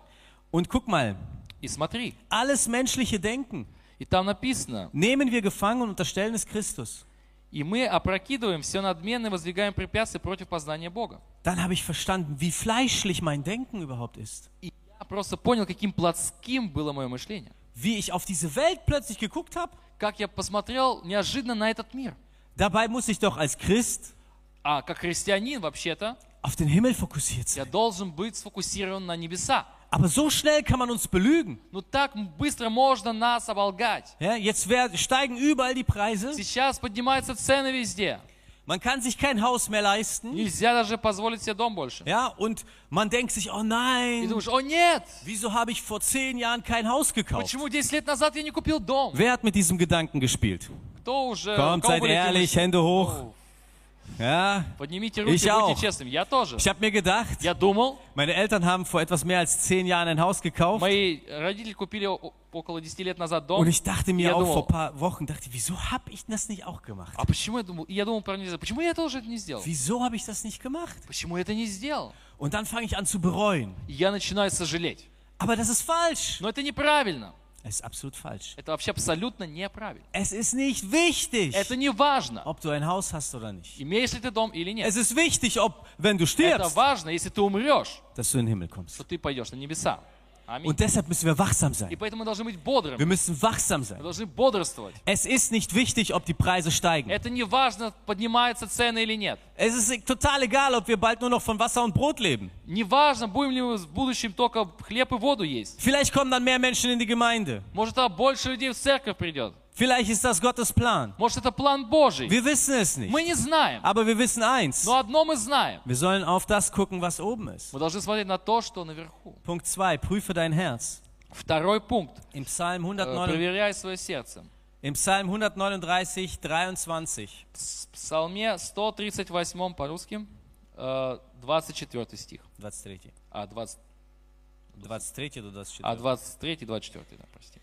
Speaker 1: Und guck mal,
Speaker 2: и смотри.
Speaker 1: alles menschliche Denken
Speaker 2: И там написано,
Speaker 1: nehmen wir gefangen und unterstellen es Christus.
Speaker 2: И мы опрокидываем все надменное, воздвигаем препятствия против познания Бога.
Speaker 1: Dann habe ich verstanden, wie fleischlich mein Denken überhaupt ist.
Speaker 2: И я просто понял, каким плотским было мое мышление.
Speaker 1: Wie ich auf diese Welt plötzlich geguckt habe.
Speaker 2: Как я посмотрел неожиданно на этот мир.
Speaker 1: Dabei muss ich doch als Christ
Speaker 2: А как христианин, вообще-то,
Speaker 1: auf den Himmel fokussiert
Speaker 2: я
Speaker 1: sein.
Speaker 2: должен быть сфокусирован на небеса.
Speaker 1: Aber so schnell kann man uns belügen.
Speaker 2: Ну так быстро можно нас оболгать.
Speaker 1: Ja, jetzt wer- steigen überall die Preise.
Speaker 2: Сейчас поднимаются цены везде.
Speaker 1: Man kann sich kein Haus mehr leisten.
Speaker 2: Нельзя даже позволить себе дом больше.
Speaker 1: Ja, und man denkt sich, oh
Speaker 2: И
Speaker 1: nein,
Speaker 2: думаешь, о нет,
Speaker 1: wieso habe ich vor zehn Jahren kein Haus gekauft?
Speaker 2: почему 10 лет назад я не купил дом?
Speaker 1: Wer hat mit diesem Gedanken gespielt?
Speaker 2: Кто уже... у
Speaker 1: Kommt,
Speaker 2: кого
Speaker 1: seid
Speaker 2: были эти
Speaker 1: ehrlich,
Speaker 2: мысли?
Speaker 1: Hände hoch.
Speaker 2: О,
Speaker 1: Ja,
Speaker 2: Поднимите руки,
Speaker 1: Ich auch.
Speaker 2: будьте честными. Я тоже.
Speaker 1: ich habe mir gedacht,
Speaker 2: Я думал,
Speaker 1: meine Eltern haben vor etwas mehr als zehn Jahren ein Haus gekauft.
Speaker 2: мои родители купили около 10 лет назад дом.
Speaker 1: Und ich dachte mir
Speaker 2: Я
Speaker 1: auch
Speaker 2: думал,
Speaker 1: vor paar Wochen, dachte, wieso habe ich das nicht auch gemacht?
Speaker 2: а почему я думал? Я думал про нельзя. Почему я тоже это не сделал?
Speaker 1: Wieso habe ich das nicht gemacht?
Speaker 2: Почему я это не сделал?
Speaker 1: Und dann fange ich an zu bereuen.
Speaker 2: Я начинаю сожалеть.
Speaker 1: Aber das ist falsch.
Speaker 2: Но это неправильно.
Speaker 1: Es ist absolut falsch.
Speaker 2: Это вообще абсолютно неправильно.
Speaker 1: Es ist nicht wichtig,
Speaker 2: Это не важно,
Speaker 1: ob du ein Haus hast oder nicht.
Speaker 2: имеешь ли ты дом или нет.
Speaker 1: Es ist wichtig, ob, wenn du
Speaker 2: Это
Speaker 1: stirbst,
Speaker 2: важно, если ты умрешь,
Speaker 1: dass du in den Himmel kommst.
Speaker 2: что ты пойдешь на небеса.
Speaker 1: Und deshalb müssen wir wachsam sein. Wir müssen wachsam sein. Es ist nicht wichtig, ob die Preise steigen. Es ist total egal, ob wir bald nur noch von Wasser und Brot leben. Vielleicht kommen dann mehr Menschen in die Gemeinde. Vielleicht ist das Gottes Plan.
Speaker 2: Может, это план Божий.
Speaker 1: Wir wissen es nicht.
Speaker 2: Мы не знаем.
Speaker 1: Aber wir wissen eins.
Speaker 2: Но одно мы знаем.
Speaker 1: Wir sollen auf das gucken, was oben ist.
Speaker 2: Мы должны смотреть на то, что наверху.
Speaker 1: Punkt 2. Prüfe dein Herz.
Speaker 2: Второй пунkt.
Speaker 1: Im Psalm,
Speaker 2: Э,
Speaker 1: 109,
Speaker 2: Проверяй свое сердце.
Speaker 1: im Psalm 139, 23.
Speaker 2: В Псалме 138 по-русски, э, 24 стих.
Speaker 1: 23.
Speaker 2: А, 20,
Speaker 1: 23 oder 24.
Speaker 2: а 23 24, да, прости.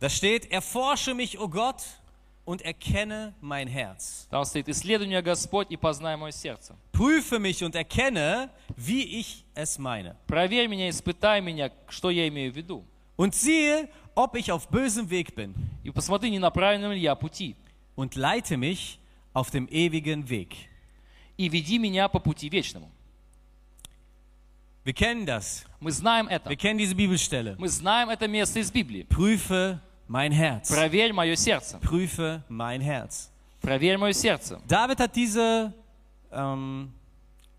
Speaker 1: Da steht, erforsche mich, o Gott, und erkenne mein Herz.
Speaker 2: Там стоит, исследуй меня, Господь, и познай мое сердце.
Speaker 1: Prüfe mich und erkenne, wie ich es meine.
Speaker 2: Проверь меня, испытай меня, что я имею в виду.
Speaker 1: Und siehe, ob ich auf bösem Weg bin.
Speaker 2: И посмотри, не на правильном ли я пути.
Speaker 1: Und leite mich auf dem ewigen Weg.
Speaker 2: И веди меня по пути вечному.
Speaker 1: Wir kennen das.
Speaker 2: Мы знаем это.
Speaker 1: Wir kennen diese Bibelstelle.
Speaker 2: Мы знаем это место из Библии.
Speaker 1: Prüfe mein Herz.
Speaker 2: Проверь мое сердце.
Speaker 1: Prüfe mein Herz.
Speaker 2: Проверь мое сердце.
Speaker 1: David hat diese, ähm,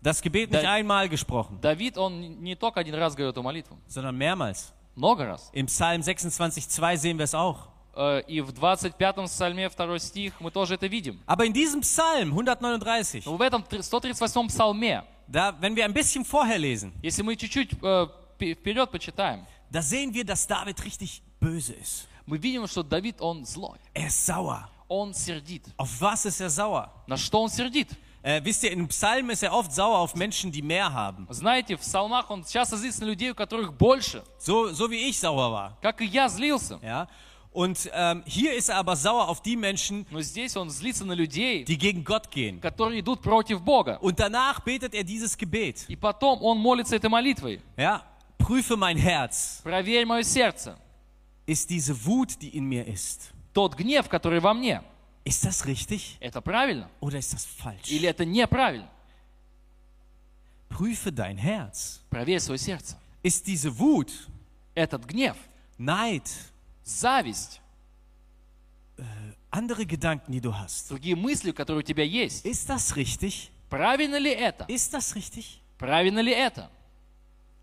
Speaker 1: das Gebet nicht
Speaker 2: Da-
Speaker 1: einmal gesprochen,
Speaker 2: Давид, он не только один раз говорил эту молитву,
Speaker 1: sondern mehrmals.
Speaker 2: Много раз.
Speaker 1: Im Psalm 26,2 sehen wir es auch.
Speaker 2: Э, И в 25-м псальме, второй стих, мы тоже это видим.
Speaker 1: Aber in diesem Psalm 139,
Speaker 2: Но в этом тр- 138-м псалме,
Speaker 1: da, wenn wir ein bisschen vorher lesen,
Speaker 2: если мы чуть-чуть э, пе- вперед почитаем,
Speaker 1: da sehen wir, dass David richtig böse ist.
Speaker 2: Мы видим, что Давид, он злой,
Speaker 1: Er ist sauer.
Speaker 2: он сердит.
Speaker 1: Auf was ist er sauer?
Speaker 2: На что он сердит?
Speaker 1: Äh, wisst ihr, in Psalmen ist er oft sauer auf Menschen, die mehr haben.
Speaker 2: Знаете, в псалмах он часто злится на людей, у которых больше,
Speaker 1: So, so wie ich sauer war.
Speaker 2: как и я злился.
Speaker 1: Ja? Und ähm, hier ist er aber sauer auf die Menschen,
Speaker 2: людей,
Speaker 1: die gegen Gott gehen. Und danach betet er dieses Gebet. Ja? Prüfe mein Herz.
Speaker 2: Проверь мое сердце.
Speaker 1: Ist diese Wut, die in mir ist,
Speaker 2: Тот гнев, который во мне,
Speaker 1: ist das richtig
Speaker 2: это правильно
Speaker 1: oder ist das falsch?
Speaker 2: или это неправильно?
Speaker 1: Prüfe dein Herz.
Speaker 2: Проверь свое сердце.
Speaker 1: Ist diese Wut,
Speaker 2: Этот гнев,
Speaker 1: Neid,
Speaker 2: зависть,
Speaker 1: andere Gedanken, die du hast,
Speaker 2: другие мысли, которые у тебя есть,
Speaker 1: ist das richtig?
Speaker 2: правильно ли это?
Speaker 1: Ist das richtig?
Speaker 2: Правильно ли это?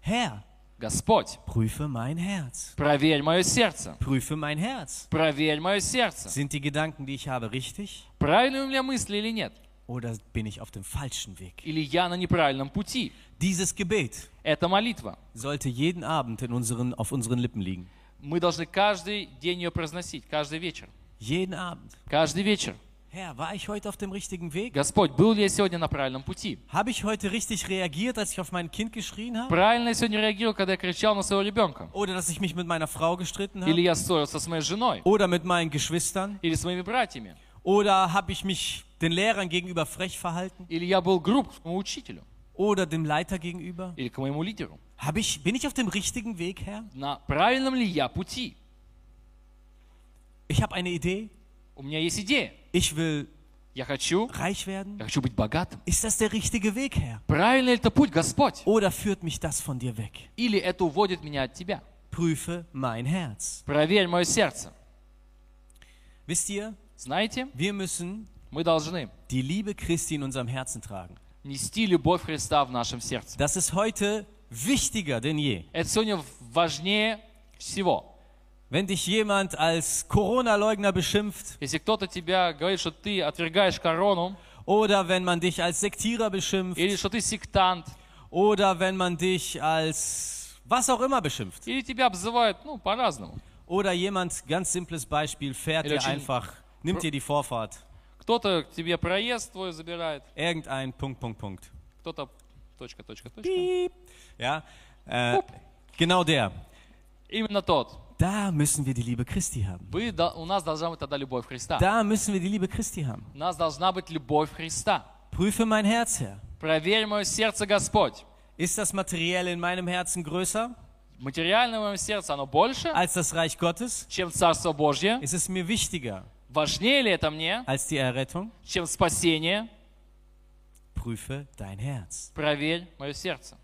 Speaker 1: Herr,
Speaker 2: Господь,
Speaker 1: prüfe mein Herz.
Speaker 2: проверь мое сердце.
Speaker 1: Prüfe mein Herz.
Speaker 2: Проверь мое сердце.
Speaker 1: Sind die Gedanken, die ich habe, richtig?
Speaker 2: Правильные у меня мысли или нет?
Speaker 1: Oder bin ich auf dem falschen Weg?
Speaker 2: Или я на неправильном пути?
Speaker 1: Dieses Gebet
Speaker 2: Это молитва.
Speaker 1: sollte jeden Abend in unseren, auf unseren Lippen liegen.
Speaker 2: Мы должны каждый день ее произносить, каждый вечер.
Speaker 1: Jeden Abend.
Speaker 2: Каждый вечер.
Speaker 1: Herr, war ich heute auf dem richtigen Weg?
Speaker 2: Господь, был ли я сегодня на правильном пути?
Speaker 1: Habe ich heute richtig reagiert, als ich auf mein Kind geschrien habe?
Speaker 2: Правильно я сегодня реагировал, когда я кричал на своего ребенка?
Speaker 1: Oder dass ich mich mit meiner Frau gestritten
Speaker 2: Или
Speaker 1: habe?
Speaker 2: я ссорился с моей женой?
Speaker 1: Oder mit meinen Geschwistern?
Speaker 2: Или с моими братьями?
Speaker 1: Oder habe ich mich den Lehrern gegenüber frech verhalten?
Speaker 2: Или я был груб к моему учителю?
Speaker 1: Oder dem Leiter gegenüber?
Speaker 2: Или к моему лидеру?
Speaker 1: Habe ich, bin ich auf dem richtigen Weg, Herr?
Speaker 2: На правильном ли я пути?
Speaker 1: Ich habe eine Idee.
Speaker 2: У меня есть идея.
Speaker 1: Ich will
Speaker 2: Я хочу,
Speaker 1: reich werden.
Speaker 2: я хочу быть богатым.
Speaker 1: Ist das der richtige Weg, Herr?
Speaker 2: Правильный ли это путь, Господь?
Speaker 1: Oder führt mich das von dir weg?
Speaker 2: Или это уводит меня от Тебя?
Speaker 1: Prüfe mein Herz.
Speaker 2: Проверь мое сердце.
Speaker 1: Wisst ihr,
Speaker 2: Знаете,
Speaker 1: wir müssen
Speaker 2: мы должны
Speaker 1: die Liebe Christi in unserem Herzen tragen.
Speaker 2: нести любовь Христа в нашем сердце.
Speaker 1: Das ist heute wichtiger denn je.
Speaker 2: Это сегодня важнее всего.
Speaker 1: Wenn dich jemand als Corona-Leugner beschimpft
Speaker 2: Если кто-то тебя говорит, что ты отвергаешь корону,
Speaker 1: oder wenn man dich als Sektierer beschimpft
Speaker 2: или что ты сектант,
Speaker 1: oder wenn man dich als was auch immer beschimpft
Speaker 2: или тебя обзывают, ну, по-разному.
Speaker 1: oder jemand, ganz simples Beispiel, fährt
Speaker 2: Или
Speaker 1: dir
Speaker 2: очень-
Speaker 1: einfach, nimmt dir die Vorfahrt.
Speaker 2: Кто-то к тебе проезд твой забирает,
Speaker 1: Irgendein Punkt, Punkt, Punkt.
Speaker 2: кто-то точка, точка, точка.
Speaker 1: Piep. Ja, äh, genau der.
Speaker 2: Именно тот.
Speaker 1: Da müssen wir die Liebe Christi haben.
Speaker 2: Вы, до- у нас должна быть тогда любовь Христа.
Speaker 1: Da müssen wir die Liebe Christi haben.
Speaker 2: У нас должна быть любовь Христа.
Speaker 1: Prüfe mein Herz, Herr.
Speaker 2: Проверь мое сердце, Господь.
Speaker 1: Ist das Materielle in meinem Herzen größer
Speaker 2: Материальное в моем сердце, оно больше,
Speaker 1: als das Reich Gottes?
Speaker 2: чем Царство Божье?
Speaker 1: Ist es mir wichtiger
Speaker 2: Важнее ли это мне,
Speaker 1: als die Errettung?
Speaker 2: чем спасение?
Speaker 1: Prüfe dein Herz.
Speaker 2: Проверь мое сердце.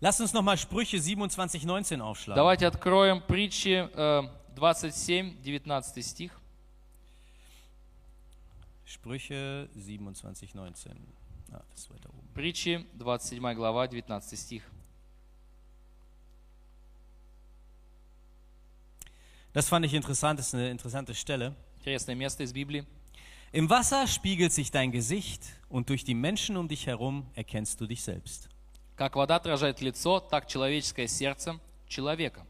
Speaker 1: Lass uns nochmal Sprüche 27, 19 aufschlagen.
Speaker 2: Давайте откроем притчи э, 27, 19 стих.
Speaker 1: Sprüche 27, 19. Ah, das ist weiter oben.
Speaker 2: Притчи, 27 глава, 19 стих.
Speaker 1: Das fand ich interessant, das ist eine interessante Stelle.
Speaker 2: Интересное место из Библии.
Speaker 1: Im Wasser spiegelt sich dein Gesicht und durch die Menschen um dich herum erkennst du dich selbst.
Speaker 2: Как вода отражает лицо, так человеческое сердце человека.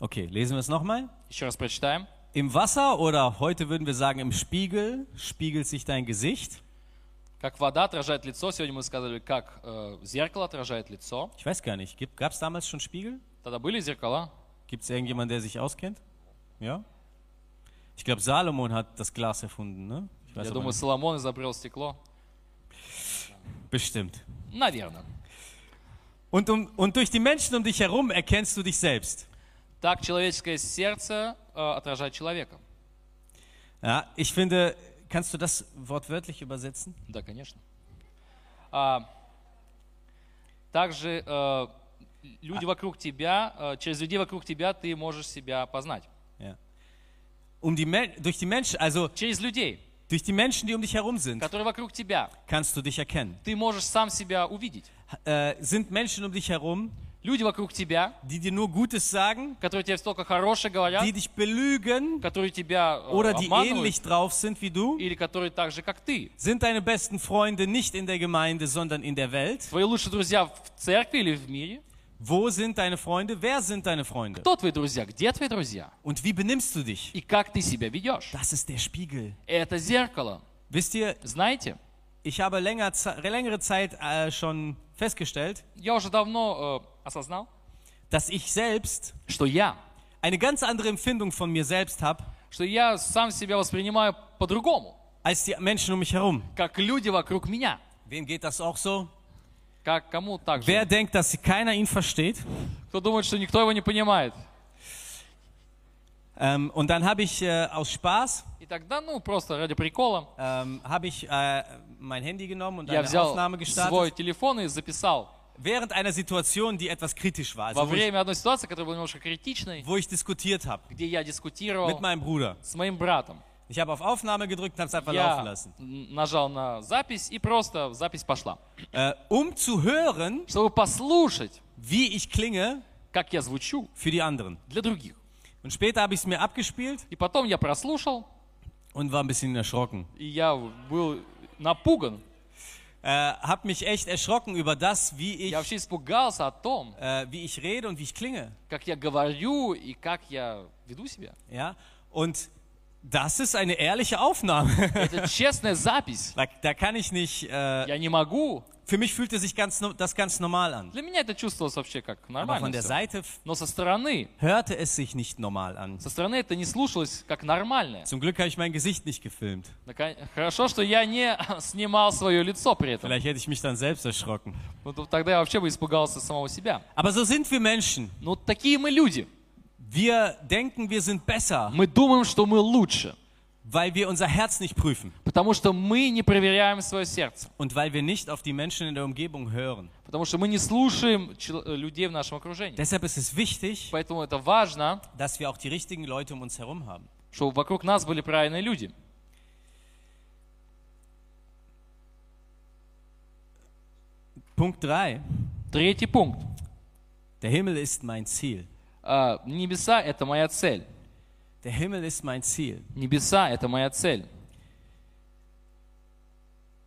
Speaker 1: Okay, lesen wir es nochmal.
Speaker 2: Еще раз прочитаем.
Speaker 1: Im Wasser oder heute würden wir sagen im Spiegel spiegelt sich dein Gesicht.
Speaker 2: Как вода отражает лицо, сегодня мы сказали, как э, зеркало отражает лицо.
Speaker 1: Ich weiß gar nicht, gab es damals schon Spiegel?
Speaker 2: Тогда были зеркала.
Speaker 1: Gibt es irgendjemanden, der sich auskennt? Ja? Ich glaube, Salomon hat das Glas erfunden, ne? Ich weiß
Speaker 2: Я
Speaker 1: aber
Speaker 2: думаю,
Speaker 1: nicht.
Speaker 2: Соломон изобрел стекло.
Speaker 1: Bestimmt.
Speaker 2: Наверное.
Speaker 1: Und, um, und durch die Menschen um dich herum erkennst du dich selbst.
Speaker 2: Так человеческое сердце э, отражает человека.
Speaker 1: Ja, ich finde, kannst du das wortwörtlich übersetzen?
Speaker 2: Да, конечно. А, также э, люди вокруг тебя, э, через людей вокруг тебя ты можешь себя познать.
Speaker 1: Ja. Um die Men durch die Menschen, also
Speaker 2: Через людей,
Speaker 1: durch die Menschen, die um dich herum sind,
Speaker 2: которые вокруг тебя,
Speaker 1: kannst du dich erkennen.
Speaker 2: ты можешь сам себя увидеть.
Speaker 1: Äh, sind Menschen um dich herum,
Speaker 2: Люди вокруг тебя,
Speaker 1: die dir nur Gutes sagen,
Speaker 2: которые тебе столько хорошее говорят,
Speaker 1: die dich belügen
Speaker 2: которые тебя э,
Speaker 1: oder die
Speaker 2: обманывают,
Speaker 1: ähnlich drauf sind wie du?
Speaker 2: или которые так же, как ты.
Speaker 1: Sind deine besten Freunde nicht in der Gemeinde, sondern in der Welt?
Speaker 2: Твои лучшие друзья в церкви или в мире?
Speaker 1: Wo sind deine Freunde? Wer sind deine Freunde?
Speaker 2: Кто твои друзья? Где твои друзья?
Speaker 1: Und wie benimmst du dich?
Speaker 2: И как ты себя ведешь?
Speaker 1: Das ist der Spiegel.
Speaker 2: Это зеркало.
Speaker 1: Wisst ihr,
Speaker 2: Знаете,
Speaker 1: ich habe länger, Ze- längere Zeit äh, schon festgestellt,
Speaker 2: я уже давно э, осознал,
Speaker 1: dass ich selbst
Speaker 2: что я,
Speaker 1: eine ganz andere Empfindung von mir selbst habe,
Speaker 2: что я сам себя воспринимаю по-другому,
Speaker 1: als die Menschen um mich herum.
Speaker 2: как люди вокруг меня.
Speaker 1: Wem geht das auch so?
Speaker 2: Как кому так же?
Speaker 1: Wer denkt, dass keiner ihn versteht?
Speaker 2: Кто думает, что никто его не понимает?
Speaker 1: Ähm, und dann habe ich äh, aus Spaß
Speaker 2: И тогда, ну, просто ради прикола,
Speaker 1: ähm, habe ich äh, mein Handy genommen und
Speaker 2: я
Speaker 1: eine
Speaker 2: взял
Speaker 1: Aufnahme
Speaker 2: свой
Speaker 1: gestartet.
Speaker 2: телефон и записал
Speaker 1: Während einer Situation, die etwas kritisch war,
Speaker 2: во
Speaker 1: also wo, ich,
Speaker 2: время одной ситуации, которая была немножко критичной,
Speaker 1: wo ich diskutiert habe
Speaker 2: где я
Speaker 1: mit
Speaker 2: дискутировал
Speaker 1: meinem Bruder.
Speaker 2: с моим братом.
Speaker 1: Ich habe auf Aufnahme gedrückt und habe es einfach laufen
Speaker 2: Я
Speaker 1: lassen.
Speaker 2: н- нажал на запись, и просто запись пошла.
Speaker 1: Äh, um zu hören,
Speaker 2: Чтобы послушать,
Speaker 1: wie ich klinge
Speaker 2: как я звучу
Speaker 1: für die anderen.
Speaker 2: для других.
Speaker 1: Und später habe ich es mir abgespielt
Speaker 2: И потом я прослушал,
Speaker 1: und war ein bisschen erschrocken.
Speaker 2: и я был напуган.
Speaker 1: Äh, habe mich echt erschrocken über das, wie ich,
Speaker 2: Я вообще испугался о том,
Speaker 1: äh, wie ich rede und wie ich klinge.
Speaker 2: как я говорю и как я веду себя.
Speaker 1: Ja? Und das ist eine ehrliche Aufnahme.
Speaker 2: Это честная запись.
Speaker 1: da, da kann ich nicht. Äh,
Speaker 2: Я не могу.
Speaker 1: Für mich fühlte sich ganz, das ganz normal an.
Speaker 2: Для меня это чувствовалось вообще как
Speaker 1: Aber
Speaker 2: нормально.
Speaker 1: von der
Speaker 2: всё.
Speaker 1: Seite
Speaker 2: Но со стороны,
Speaker 1: hörte es sich nicht normal an.
Speaker 2: со стороны это не слушалось как нормальное.
Speaker 1: Zum Glück habe ich mein Gesicht nicht gefilmt.
Speaker 2: Хорошо, что я не снимал свое лицо при этом.
Speaker 1: Vielleicht hätte ich mich dann selbst erschrocken.
Speaker 2: Ну, то тогда я вообще бы испугался самого себя.
Speaker 1: Aber so sind wir Menschen.
Speaker 2: Ну, такие мы люди.
Speaker 1: Wir denken, wir sind besser,
Speaker 2: Мы думаем, что мы лучше,
Speaker 1: weil wir unser Herz nicht prüfen
Speaker 2: потому что мы не проверяем свое сердце,
Speaker 1: und weil wir nicht auf die Menschen in der Umgebung hören.
Speaker 2: потому что мы не слушаем чел- э, людей в нашем окружении.
Speaker 1: Deshalb ist es wichtig,
Speaker 2: Поэтому это важно,
Speaker 1: dass wir auch die richtigen Leute um uns herum haben.
Speaker 2: чтобы вокруг нас были правильные люди.
Speaker 1: Punkt 3.
Speaker 2: Третий пункт.
Speaker 1: Der Himmel ist mein Ziel.
Speaker 2: А, Небеса — это моя цель.
Speaker 1: Der Himmel ist mein Ziel.
Speaker 2: Небеса — это моя цель.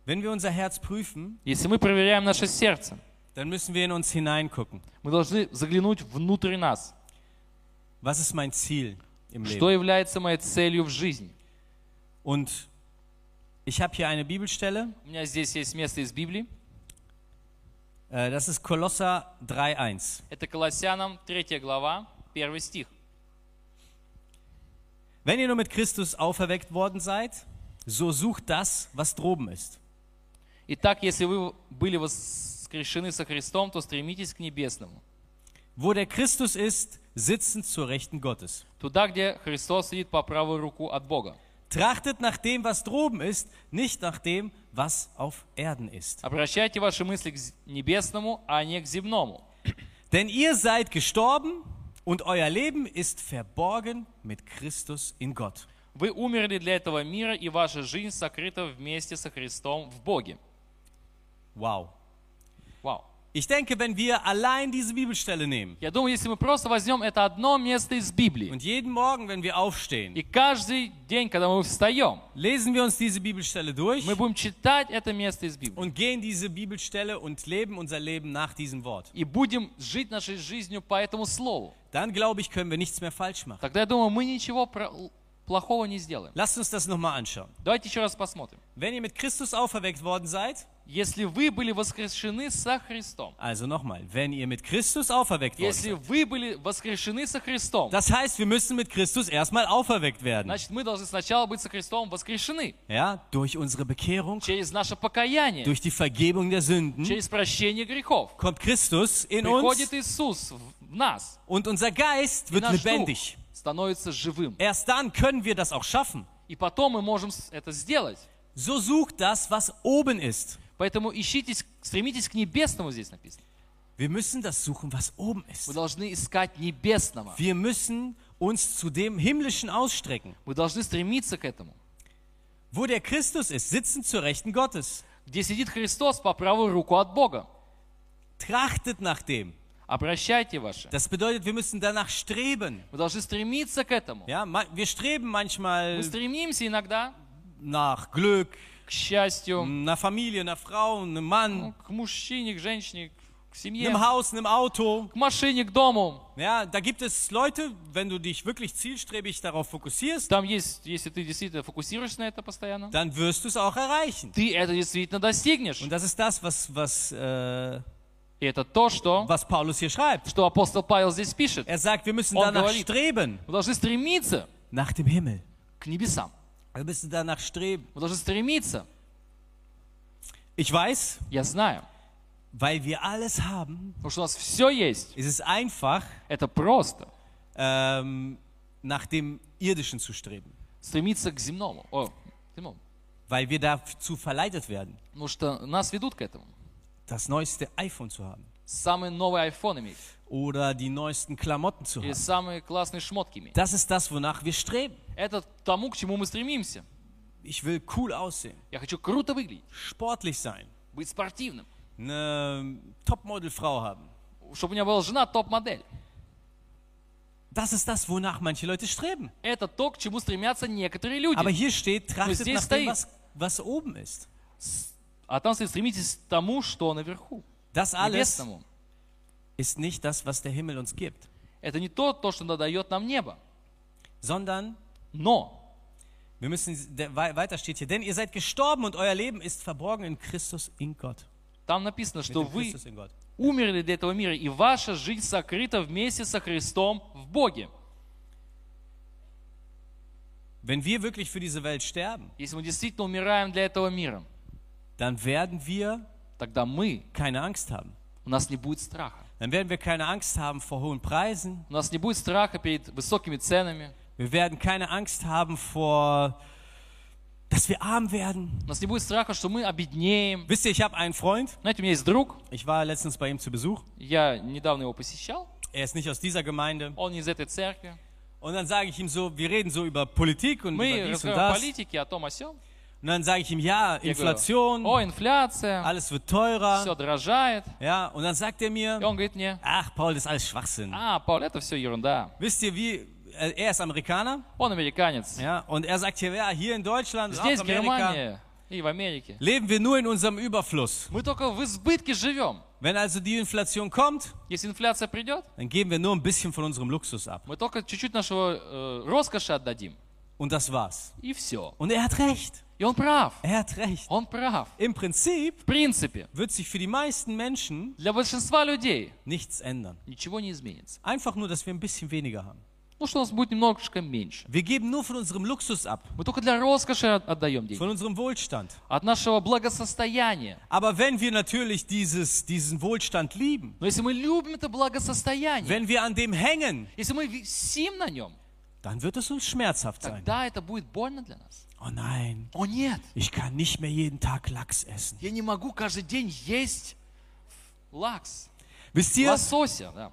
Speaker 1: Wenn wir unser Herz prüfen,
Speaker 2: Если мы проверяем наше сердце,
Speaker 1: dann müssen wir in uns hineingucken.
Speaker 2: мы должны заглянуть внутрь нас.
Speaker 1: Was ist mein Ziel im
Speaker 2: Что
Speaker 1: Leben?
Speaker 2: является моей целью в жизни?
Speaker 1: Und ich habe hier eine Bibelstelle.
Speaker 2: У меня здесь есть место из Библии.
Speaker 1: Äh, Das ist Kolosser 3.1.
Speaker 2: Это Колоссянам 3 глава, 1 стих.
Speaker 1: Wenn ihr nur mit Christus auferweckt worden seid, so sucht das, was droben ist.
Speaker 2: Итак, если вы были воскрешены со Христом, то стремитесь к небесному.
Speaker 1: Wo der Christus ist, sitzend zur Rechten Gottes.
Speaker 2: Туда, где Христос сидит по правую руку от Бога.
Speaker 1: Trachtet nach dem, was droben ist, nicht nach dem, was auf Erden ist.
Speaker 2: Обращайте ваши мысли к з- небесному, а не к земному.
Speaker 1: Denn ihr seid gestorben und euer Leben ist verborgen mit Christus in Gott.
Speaker 2: Вы умерли для этого мира, и ваша жизнь сокрыта вместе со Христом в Боге.
Speaker 1: Wow.
Speaker 2: Вау.
Speaker 1: Ich denke, wenn wir allein diese Bibelstelle nehmen
Speaker 2: Я думаю, если мы просто возьмем это одно место из Библии,
Speaker 1: und jeden Morgen, wenn wir aufstehen,
Speaker 2: и каждый день, когда мы встаем,
Speaker 1: lesen wir uns diese Bibelstelle durch
Speaker 2: мы будем читать это место из Библии.
Speaker 1: und gehen diese Bibelstelle und leben unser Leben nach diesem Wort.
Speaker 2: И будем жить нашей жизнью по этому слову.
Speaker 1: Dann glaube ich, können wir nichts mehr falsch machen.
Speaker 2: Тогда я думаю, мы ничего про- плохого не сделаем.
Speaker 1: Lasst uns das nochmal anschauen.
Speaker 2: Давайте еще раз посмотрим.
Speaker 1: Wenn ihr mit Christus auferweckt worden seid,
Speaker 2: Если вы были воскрешены со Христом,
Speaker 1: also nochmal, wenn ihr mit Christus auferweckt worden
Speaker 2: если
Speaker 1: seid,
Speaker 2: вы были воскрешены со Христом,
Speaker 1: das heißt, wir müssen mit Christus erstmal auferweckt werden.
Speaker 2: значит, мы должны сначала быть со Христом воскрешены
Speaker 1: Ja, durch unsere Bekehrung,
Speaker 2: через наше покаяние,
Speaker 1: durch die Vergebung der Sünden,
Speaker 2: через прощение грехов.
Speaker 1: kommt Christus in uns
Speaker 2: Приходит Иисус в в нас,
Speaker 1: und unser Geist
Speaker 2: и
Speaker 1: wird
Speaker 2: наш дух
Speaker 1: lebendig.
Speaker 2: становится живым.
Speaker 1: Erst dann können wir das auch schaffen.
Speaker 2: И потом мы можем с- это сделать.
Speaker 1: So sucht das, was oben ist.
Speaker 2: Поэтому ищите, стремитесь к небесному, здесь написано.
Speaker 1: Wir müssen das suchen, was oben ist.
Speaker 2: должны искать небесного.
Speaker 1: Wir müssen uns zu dem Himmlischen ausstrecken.
Speaker 2: Вы должны стремиться к этому.
Speaker 1: Wo der Christus ist, sitzend zur Rechten Gottes.
Speaker 2: Где сидит Христос по правую руку от Бога.
Speaker 1: Trachtet nach dem.
Speaker 2: Обращайте ваши.
Speaker 1: Das bedeutet, wir müssen danach streben.
Speaker 2: Вы должны стремиться к этому.
Speaker 1: Ja, wir streben manchmal
Speaker 2: Мы стремимся иногда
Speaker 1: nach Glück,
Speaker 2: к счастью,
Speaker 1: einer Familie, einer Frau, einem Mann,
Speaker 2: ну, к мужчине, к женщине, к семье,
Speaker 1: einem Haus, einem Auto.
Speaker 2: к машине, к дому.
Speaker 1: Ja, da gibt es Leute, wenn du dich wirklich zielstrebig darauf fokussierst,
Speaker 2: Там есть, если ты действительно фокусируешься на это постоянно,
Speaker 1: dann wirst du es auch erreichen.
Speaker 2: ты это действительно достигнешь.
Speaker 1: Und das ist das, was, was, äh,
Speaker 2: И это то, что,
Speaker 1: was Paulus hier schreibt.
Speaker 2: что апостол Павел здесь пишет.
Speaker 1: Er sagt, wir müssen
Speaker 2: Он
Speaker 1: danach
Speaker 2: говорит.
Speaker 1: streben,
Speaker 2: Вы должны стремиться
Speaker 1: nach dem Himmel.
Speaker 2: к небесам.
Speaker 1: Wir müssen danach streben.
Speaker 2: Вы должны стремиться.
Speaker 1: Ich weiß,
Speaker 2: Я знаю.
Speaker 1: weil wir alles haben,
Speaker 2: Потому что у нас все есть.
Speaker 1: ist es einfach,
Speaker 2: Это просто.
Speaker 1: ähm, nach dem Irdischen zu streben.
Speaker 2: Стремиться к земному. О, земному.
Speaker 1: Weil wir dazu verleitet werden,
Speaker 2: Потому что нас ведут к этому.
Speaker 1: das neueste iPhone zu haben.
Speaker 2: Самый новый iPhone иметь.
Speaker 1: Oder die neuesten Klamotten zu
Speaker 2: Или
Speaker 1: haben.
Speaker 2: самые классные шмотки иметь.
Speaker 1: Das ist das, wonach wir streben.
Speaker 2: Это тому, к чему мы стремимся.
Speaker 1: Ich will cool aussehen,
Speaker 2: Я хочу круто выглядеть,
Speaker 1: sportlich sein,
Speaker 2: быть спортивным,
Speaker 1: eine Topmodelfrau haben.
Speaker 2: чтобы у меня была жена топ-модель.
Speaker 1: Das ist das, wonach manche Leute streben.
Speaker 2: Это то, к чему стремятся некоторые люди.
Speaker 1: Aber hier steht, trachtet
Speaker 2: здесь
Speaker 1: nach dem,
Speaker 2: стоит.
Speaker 1: was, was oben ist.
Speaker 2: А там стоит, стремитесь к тому, что наверху,
Speaker 1: Das alles
Speaker 2: небесному.
Speaker 1: ist nicht das, was der Himmel uns gibt,
Speaker 2: Это не то, то, что дает нам небо.
Speaker 1: sondern
Speaker 2: Но
Speaker 1: wir müssen, der, wei- weiter steht hier, denn ihr seid gestorben und euer Leben ist verborgen in Christus in Gott.
Speaker 2: там написано,
Speaker 1: Mit
Speaker 2: что
Speaker 1: dem
Speaker 2: вы
Speaker 1: Christus in Gott.
Speaker 2: умерли для этого мира, и ваша жизнь сокрыта вместе со Христом в Боге.
Speaker 1: Wenn wir wirklich für diese Welt sterben,
Speaker 2: Если мы действительно умираем для этого мира,
Speaker 1: dann werden wir
Speaker 2: тогда мы,
Speaker 1: keine Angst haben.
Speaker 2: у нас не будет страха.
Speaker 1: Dann werden wir keine Angst haben vor hohen Preisen.
Speaker 2: У нас не будет страха перед высокими ценами.
Speaker 1: Wir werden keine Angst haben vor, dass wir arm werden.
Speaker 2: У нас не будет страха, что мы обеднеем.
Speaker 1: Wisst ihr, ich habe einen Freund.
Speaker 2: Знаете, у меня есть друг,
Speaker 1: Ich war letztens bei ihm zu Besuch.
Speaker 2: я недавно его посещал,
Speaker 1: Er ist nicht aus dieser Gemeinde.
Speaker 2: он не из этой церкви.
Speaker 1: Und dann sage ich ihm so, wir reden so über Politik und
Speaker 2: Мы
Speaker 1: über dies und
Speaker 2: разговариваем о
Speaker 1: das.
Speaker 2: политике, о том, о сем.
Speaker 1: Und dann sage ich ihm, ja,
Speaker 2: Я
Speaker 1: Inflation,
Speaker 2: говорю, о, инфляция,
Speaker 1: alles wird teurer.
Speaker 2: все дорожает.
Speaker 1: Ja, und dann sagt er
Speaker 2: И
Speaker 1: mir,
Speaker 2: он говорит мне,
Speaker 1: ach Paul, das ist alles Schwachsinn.
Speaker 2: а, Пауль, это все ерунда.
Speaker 1: Wisst ihr, wie, äh, er ist Amerikaner,
Speaker 2: Он американец.
Speaker 1: ja, und er sagt hier, ja, hier in Deutschland, und auch
Speaker 2: Здесь, в
Speaker 1: Amerika,
Speaker 2: Германии и в Америке.
Speaker 1: leben wir nur in unserem Überfluss.
Speaker 2: Мы только в избытке живем.
Speaker 1: Wenn also die Inflation kommt,
Speaker 2: Если инфляция придет,
Speaker 1: dann geben wir nur ein bisschen von unserem Luxus ab.
Speaker 2: мы только чуть-чуть нашего э, роскоши отдадим.
Speaker 1: Und das war's.
Speaker 2: И все.
Speaker 1: Und er hat recht.
Speaker 2: И он прав.
Speaker 1: Er hat recht.
Speaker 2: Он прав.
Speaker 1: Im Prinzip
Speaker 2: В принципе,
Speaker 1: wird sich für die meisten Menschen
Speaker 2: для большинства людей
Speaker 1: nichts ändern.
Speaker 2: ничего не изменится.
Speaker 1: Einfach nur, dass wir ein bisschen weniger haben.
Speaker 2: Ну, что у нас будет немножечко меньше.
Speaker 1: Wir geben nur von unserem Luxus ab,
Speaker 2: Мы только для роскоши от- отдаем деньги.
Speaker 1: von unserem Wohlstand.
Speaker 2: От нашего благосостояния.
Speaker 1: Aber wenn wir natürlich dieses, diesen Wohlstand lieben,
Speaker 2: Но если мы любим это благосостояние,
Speaker 1: wenn wir an dem hängen,
Speaker 2: если мы висим на нем,
Speaker 1: dann wird es uns schmerzhaft sein.
Speaker 2: тогда это будет больно для нас.
Speaker 1: Oh nein,
Speaker 2: О нет,
Speaker 1: ich kann nicht mehr jeden Tag Lachs essen.
Speaker 2: я не могу каждый день есть лакс.
Speaker 1: Wisst ihr?
Speaker 2: Лосося, да.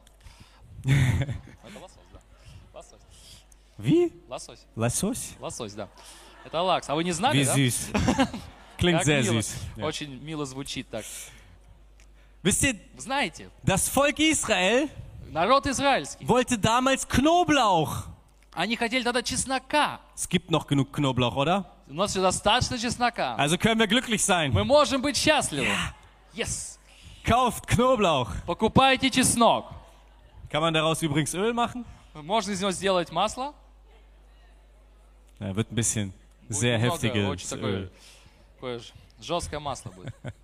Speaker 2: Это лосось, да. Лосось.
Speaker 1: Wie?
Speaker 2: Лосось.
Speaker 1: Лосось?
Speaker 2: Лосось, да. Это лакс. А вы не знали,
Speaker 1: Wie
Speaker 2: да?
Speaker 1: süß. Klingt
Speaker 2: Как
Speaker 1: sehr
Speaker 2: мило.
Speaker 1: süß. Ja.
Speaker 2: Очень мило звучит так.
Speaker 1: Wisst ihr,
Speaker 2: Вы Знаете,
Speaker 1: das Volk Israel
Speaker 2: народ израильский,
Speaker 1: wollte damals Knoblauch.
Speaker 2: Они хотели тогда чеснока.
Speaker 1: Es gibt noch genug Knoblauch, oder?
Speaker 2: У нас все достаточно чеснока.
Speaker 1: Also können wir glücklich sein.
Speaker 2: Мы можем быть счастливы. Yes.
Speaker 1: Kauft Knoblauch.
Speaker 2: Покупайте чеснок.
Speaker 1: Kann man daraus übrigens Öl machen?
Speaker 2: Можно из него сделать масло.
Speaker 1: Ja, wird ein bisschen
Speaker 2: Будет
Speaker 1: sehr heftiges
Speaker 2: такое,
Speaker 1: Öl.
Speaker 2: такое ж- жесткое масло будет.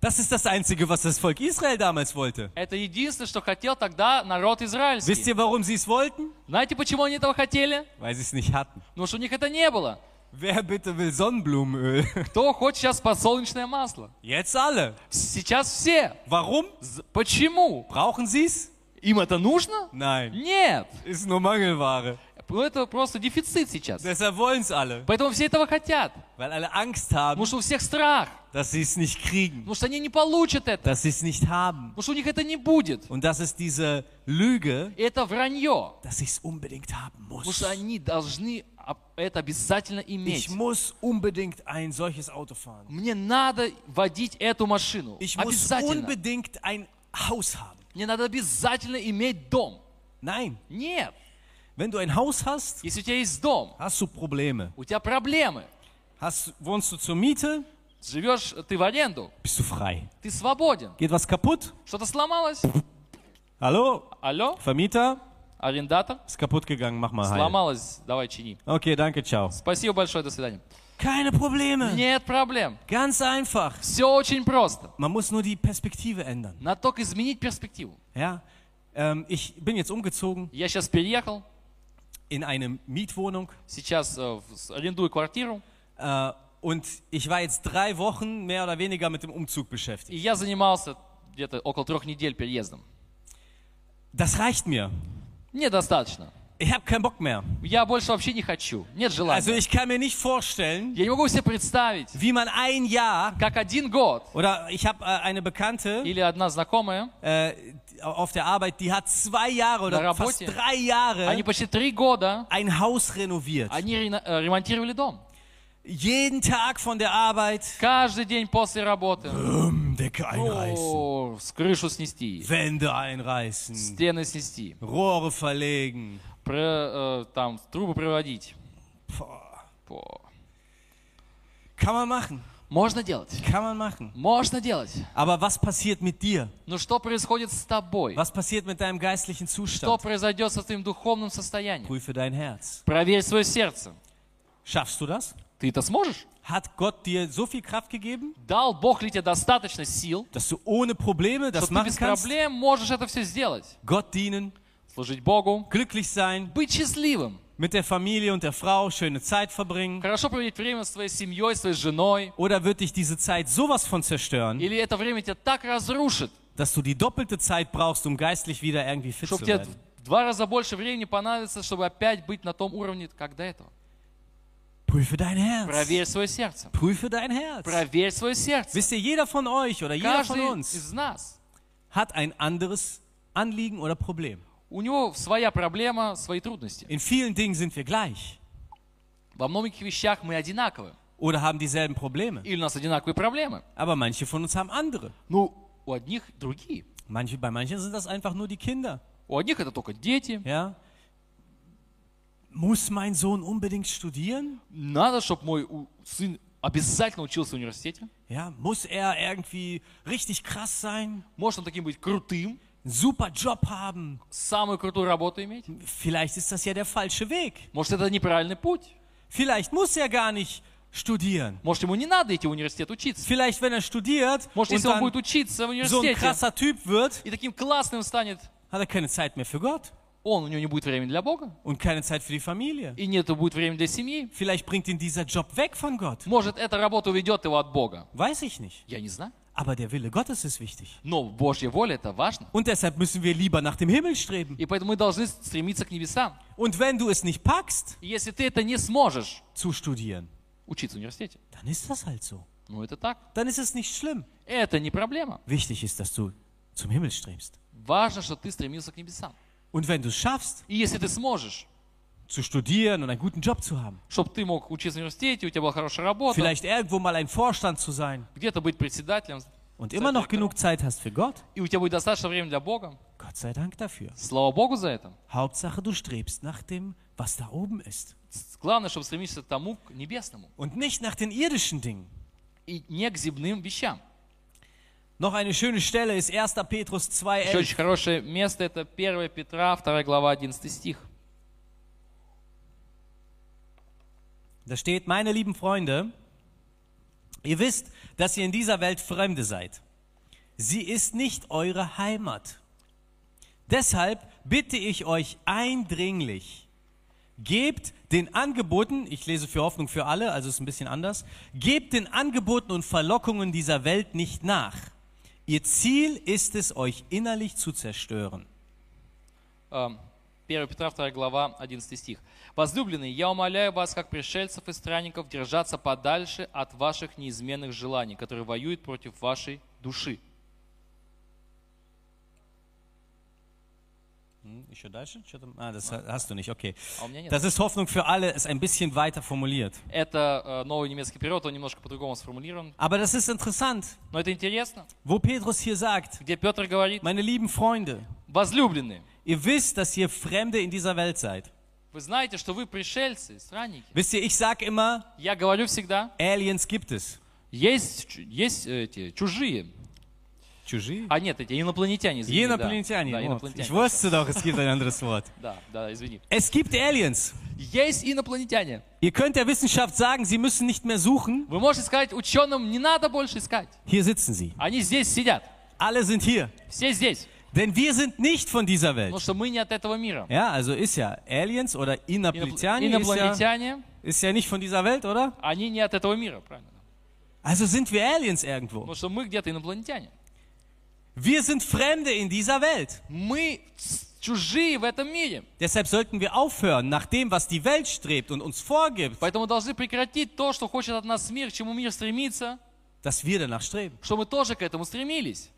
Speaker 1: Das ist das Einzige, was das Volk Israel damals wollte.
Speaker 2: Это единственное, что хотел тогда народ
Speaker 1: Wisst
Speaker 2: израильский.
Speaker 1: ihr, warum sie es wollten?
Speaker 2: Знаете, почему они этого хотели?
Speaker 1: Weil sie es nicht hatten.
Speaker 2: Потому что у них это не было.
Speaker 1: Wer bitte will Sonnenblumenöl?
Speaker 2: Кто хочет сейчас подсолнечное масло?
Speaker 1: Jetzt alle.
Speaker 2: Сейчас все.
Speaker 1: Warum?
Speaker 2: З- Почему?
Speaker 1: Brauchen sie es?
Speaker 2: Им это нужно?
Speaker 1: Nein.
Speaker 2: Нет.
Speaker 1: Ist nur Mangelware.
Speaker 2: Ну, Это просто дефицит сейчас.
Speaker 1: Deshalb alle.
Speaker 2: Поэтому все этого хотят.
Speaker 1: Weil alle Angst haben,
Speaker 2: Потому что у всех страх.
Speaker 1: dass sie es nicht kriegen.
Speaker 2: Потому что они не получат это.
Speaker 1: Dass sie es nicht haben.
Speaker 2: Потому что у них это не будет.
Speaker 1: Und das ist diese Lüge,
Speaker 2: И это вранье.
Speaker 1: dass ich es unbedingt haben
Speaker 2: Потому
Speaker 1: muss.
Speaker 2: что они должны это обязательно
Speaker 1: Ich
Speaker 2: иметь.
Speaker 1: muss unbedingt ein solches Auto fahren.
Speaker 2: Мне надо водить эту машину.
Speaker 1: Ich muss
Speaker 2: Обязательно.
Speaker 1: unbedingt ein Haus haben.
Speaker 2: Мне надо обязательно иметь дом.
Speaker 1: Nein,
Speaker 2: Нет.
Speaker 1: wenn du ein Haus hast,
Speaker 2: Если у тебя есть дом,
Speaker 1: hast du Probleme.
Speaker 2: у тебя проблемы.
Speaker 1: Hast, wohnst du zur Miete,
Speaker 2: Живешь ты в аренду,
Speaker 1: bist du frei.
Speaker 2: ты свободен.
Speaker 1: Geht was kaputt?
Speaker 2: Что-то сломалось?
Speaker 1: Hallo,
Speaker 2: Алло,
Speaker 1: Vermieter?
Speaker 2: арендатор?
Speaker 1: Ist kaputt gegangen, mach mal heil.
Speaker 2: Сломалось, давай чини.
Speaker 1: Okay, danke, ciao.
Speaker 2: Спасибо большое, до свидания.
Speaker 1: Keine Probleme.
Speaker 2: Нет проблем.
Speaker 1: Ganz einfach.
Speaker 2: Все очень просто.
Speaker 1: Man muss nur die Perspektive ändern.
Speaker 2: Надо только изменить перспективу.
Speaker 1: Ja, ähm, ich bin jetzt umgezogen
Speaker 2: Я сейчас переехал,
Speaker 1: in eine Mietwohnung
Speaker 2: сейчас э, в- с- арендую квартиру,
Speaker 1: äh, und ich war jetzt drei Wochen mehr oder weniger mit dem Umzug beschäftigt.
Speaker 2: и я занимался где-то около трех недель переездом.
Speaker 1: Das reicht mir.
Speaker 2: Недостаточно.
Speaker 1: Ich habe keinen Bock mehr.
Speaker 2: Я больше вообще не хочу. Нет
Speaker 1: Also
Speaker 2: желания.
Speaker 1: ich kann mir nicht vorstellen,
Speaker 2: Я не могу себе представить,
Speaker 1: wie man ein Jahr
Speaker 2: как один год
Speaker 1: oder ich habe äh, eine Bekannte
Speaker 2: или одна знакомая,
Speaker 1: äh, auf der Arbeit, die hat zwei Jahre oder
Speaker 2: Na
Speaker 1: fast
Speaker 2: работе.
Speaker 1: drei Jahre
Speaker 2: они почти три года,
Speaker 1: ein Haus renoviert.
Speaker 2: они рено- э, ремонтировали дом.
Speaker 1: Jeden Tag von der Arbeit
Speaker 2: Каждый день после работы.
Speaker 1: um, Decke einreißen,
Speaker 2: О, с крышу снести,
Speaker 1: Wände einreißen,
Speaker 2: стены снести,
Speaker 1: Rohre verlegen.
Speaker 2: Про- э, там трубы проводить.
Speaker 1: Boah.
Speaker 2: По-
Speaker 1: Kann man machen,
Speaker 2: Можно делать.
Speaker 1: kann man machen.
Speaker 2: Можно делать.
Speaker 1: Aber was passiert mit dir?
Speaker 2: Но что происходит с тобой?
Speaker 1: Was passiert mit deinem geistlichen
Speaker 2: Что
Speaker 1: Zustand?
Speaker 2: произойдет со твоим духовным состоянием?
Speaker 1: Prüfe dein Herz.
Speaker 2: Проверь свое сердце.
Speaker 1: Schaffst du das?
Speaker 2: Ты это сможешь?
Speaker 1: Hat Gott dir so viel Kraft gegeben,
Speaker 2: Дал Бог ли тебе достаточно сил,
Speaker 1: dass du ohne Probleme das
Speaker 2: что ты без проблем можешь это все сделать?
Speaker 1: Gott dienen,
Speaker 2: Служить Богу,
Speaker 1: glücklich sein,
Speaker 2: быть счастливым,
Speaker 1: mit der Familie und der Frau schöne Zeit verbringen?
Speaker 2: хорошо проводить время с твоей семьей, своей женой,
Speaker 1: Oder wird dich diese Zeit sowas von zerstören,
Speaker 2: или это время тебя так разрушит,
Speaker 1: dass du die doppelte Zeit brauchst, um geistlich wieder irgendwie fit
Speaker 2: чтобы
Speaker 1: zu
Speaker 2: тебе
Speaker 1: werden?
Speaker 2: в два раза больше времени понадобится, чтобы опять быть на том уровне, как до этого.
Speaker 1: Prüfe dein Herz.
Speaker 2: Проверь свое сердце.
Speaker 1: Prüfe dein Herz.
Speaker 2: Проверь свое сердце.
Speaker 1: Wisst ihr, jeder von euch oder jeder von
Speaker 2: Каждый
Speaker 1: uns
Speaker 2: из нас,
Speaker 1: hat ein anderes Anliegen oder Problem.
Speaker 2: у него своя проблема, свои трудности.
Speaker 1: In vielen Dingen sind wir gleich
Speaker 2: Во многих вещах мы одинаковы.
Speaker 1: oder haben dieselben Probleme.
Speaker 2: Или у нас одинаковые проблемы.
Speaker 1: Aber manche von uns haben andere.
Speaker 2: Ну, у одних другие.
Speaker 1: Manche, bei manchen sind das einfach nur die Kinder.
Speaker 2: У одних это только дети.
Speaker 1: Ja? Muss mein Sohn unbedingt studieren?
Speaker 2: Надо, чтобы мой у- сын обязательно учился в университете.
Speaker 1: Ja? Muss er irgendwie richtig krass sein?
Speaker 2: Может он таким быть крутым,
Speaker 1: Einen Super Job haben?
Speaker 2: самую крутую работу иметь.
Speaker 1: Vielleicht ist das ja der falsche Weg.
Speaker 2: Может это неправильный путь.
Speaker 1: Vielleicht muss er gar nicht studieren.
Speaker 2: Может ему не надо идти в университет учиться.
Speaker 1: Vielleicht, wenn er studiert
Speaker 2: Может, если он будет учиться в
Speaker 1: so ein
Speaker 2: университете
Speaker 1: krasser Typ wird,
Speaker 2: и таким классным станет,
Speaker 1: hat er keine Zeit mehr für Gott
Speaker 2: он, у него не будет времени для Бога.
Speaker 1: und keine Zeit für die Familie.
Speaker 2: И нет будет времени для семьи.
Speaker 1: Vielleicht bringt ihn dieser Job weg von Gott.
Speaker 2: Может, эта работа уведет его от Бога.
Speaker 1: Weiß ich nicht.
Speaker 2: Я не знаю.
Speaker 1: Aber der Wille Gottes ist wichtig.
Speaker 2: Но Божья воля это важно.
Speaker 1: Und deshalb müssen wir lieber nach dem Himmel streben.
Speaker 2: И поэтому мы должны стремиться к небесам.
Speaker 1: Und wenn du es nicht packst,
Speaker 2: И если ты это не сможешь
Speaker 1: zu studieren,
Speaker 2: учиться в университете,
Speaker 1: dann ist das halt so.
Speaker 2: ну это так.
Speaker 1: Dann ist es nicht schlimm.
Speaker 2: Это не проблема.
Speaker 1: Wichtig ist, dass du zum Himmel strebst.
Speaker 2: Важно, что ты стремился к небесам.
Speaker 1: Und wenn du es schaffst,
Speaker 2: И если ты сможешь,
Speaker 1: zu studieren und einen guten Job zu haben,
Speaker 2: чтобы ты мог учиться в университете, у тебя была хорошая работа,
Speaker 1: vielleicht irgendwo mal ein Vorstand zu sein
Speaker 2: где-то быть председателем,
Speaker 1: und immer noch genug Zeit hast für Gott,
Speaker 2: и у тебя будет достаточно времени для Бога,
Speaker 1: Gott sei Dank dafür.
Speaker 2: слава Богу за это.
Speaker 1: Hauptsache, du strebst nach dem, was da oben ist.
Speaker 2: Главное, чтобы стремиться к тому, к небесному,
Speaker 1: Und nicht nach den irdischen Dingen.
Speaker 2: и не к земным вещам.
Speaker 1: Noch eine schöne Stelle ist 1. Petrus
Speaker 2: Еще
Speaker 1: 2,11.
Speaker 2: очень хорошее место, это 1 Петра, 2 глава, 11 стих.
Speaker 1: Da steht, meine lieben Freunde, ihr wisst, dass ihr in dieser Welt Fremde seid. Sie ist nicht eure Heimat. Deshalb bitte ich euch eindringlich, gebt den Angeboten, ich lese für Hoffnung für alle, also ist ein bisschen anders, gebt den Angeboten und Verlockungen dieser Welt nicht nach. Ihr Ziel ist es, euch innerlich zu zerstören.
Speaker 2: Эм, 1 Петра, 2 глава, 11 стих. «Возлюбленные, я умоляю вас, как пришельцев и странников, держаться подальше от ваших неизменных желаний, которые воюют против вашей души».
Speaker 1: Еще дальше? Что там? Ah, das hast du nicht, okay.
Speaker 2: А у меня нет.
Speaker 1: Das ist Hoffnung für alle, ist ein bisschen weiter formuliert.
Speaker 2: Это э, новый немецкий перевод, он немножко по-другому сформулирован.
Speaker 1: Aber das ist interessant,
Speaker 2: Но это интересно,
Speaker 1: wo Petrus hier sagt,
Speaker 2: где Петр говорит,
Speaker 1: meine lieben Freunde,
Speaker 2: возлюбленные,
Speaker 1: ihr wisst, dass ihr Fremde in dieser Welt seid.
Speaker 2: Вы знаете, что вы пришельцы, странники.
Speaker 1: Wisst ihr, ich sag immer,
Speaker 2: Я говорю всегда,
Speaker 1: Aliens gibt es.
Speaker 2: есть, есть э, эти чужие.
Speaker 1: Чужие?
Speaker 2: А нет, эти инопланетяне. извини, да.
Speaker 1: Инопланетяне.
Speaker 2: Да,
Speaker 1: вот.
Speaker 2: инопланетяне.
Speaker 1: Ich wusste doch, es gibt ein anderes Wort.
Speaker 2: Да, да, извини.
Speaker 1: Es gibt Aliens.
Speaker 2: Есть инопланетяне.
Speaker 1: Ihr könnt der Wissenschaft sagen, sie müssen nicht mehr suchen.
Speaker 2: Вы можете сказать ученым, не надо больше искать.
Speaker 1: Hier sitzen sie.
Speaker 2: Они здесь сидят.
Speaker 1: Alle sind hier.
Speaker 2: Все здесь.
Speaker 1: Denn wir sind nicht von dieser
Speaker 2: Потому
Speaker 1: Welt.
Speaker 2: что мы не от этого мира.
Speaker 1: Ja, also ist ja Aliens oder
Speaker 2: Инопл-
Speaker 1: Inaplitiani ist ja,
Speaker 2: Инопланетяне,
Speaker 1: ist ja nicht von dieser Welt, oder?
Speaker 2: они не от этого мира, правильно?
Speaker 1: Also sind wir Aliens irgendwo.
Speaker 2: Потому что мы где-то инопланетяне.
Speaker 1: Wir sind Fremde in dieser Welt.
Speaker 2: Мы с- чужие в этом мире.
Speaker 1: Deshalb sollten wir aufhören, nach dem, was die Welt strebt und uns vorgibt,
Speaker 2: Поэтому мы должны прекратить то, что хочет от нас мир, к чему мир стремится,
Speaker 1: dass wir danach streben.
Speaker 2: что мы тоже к этому стремились.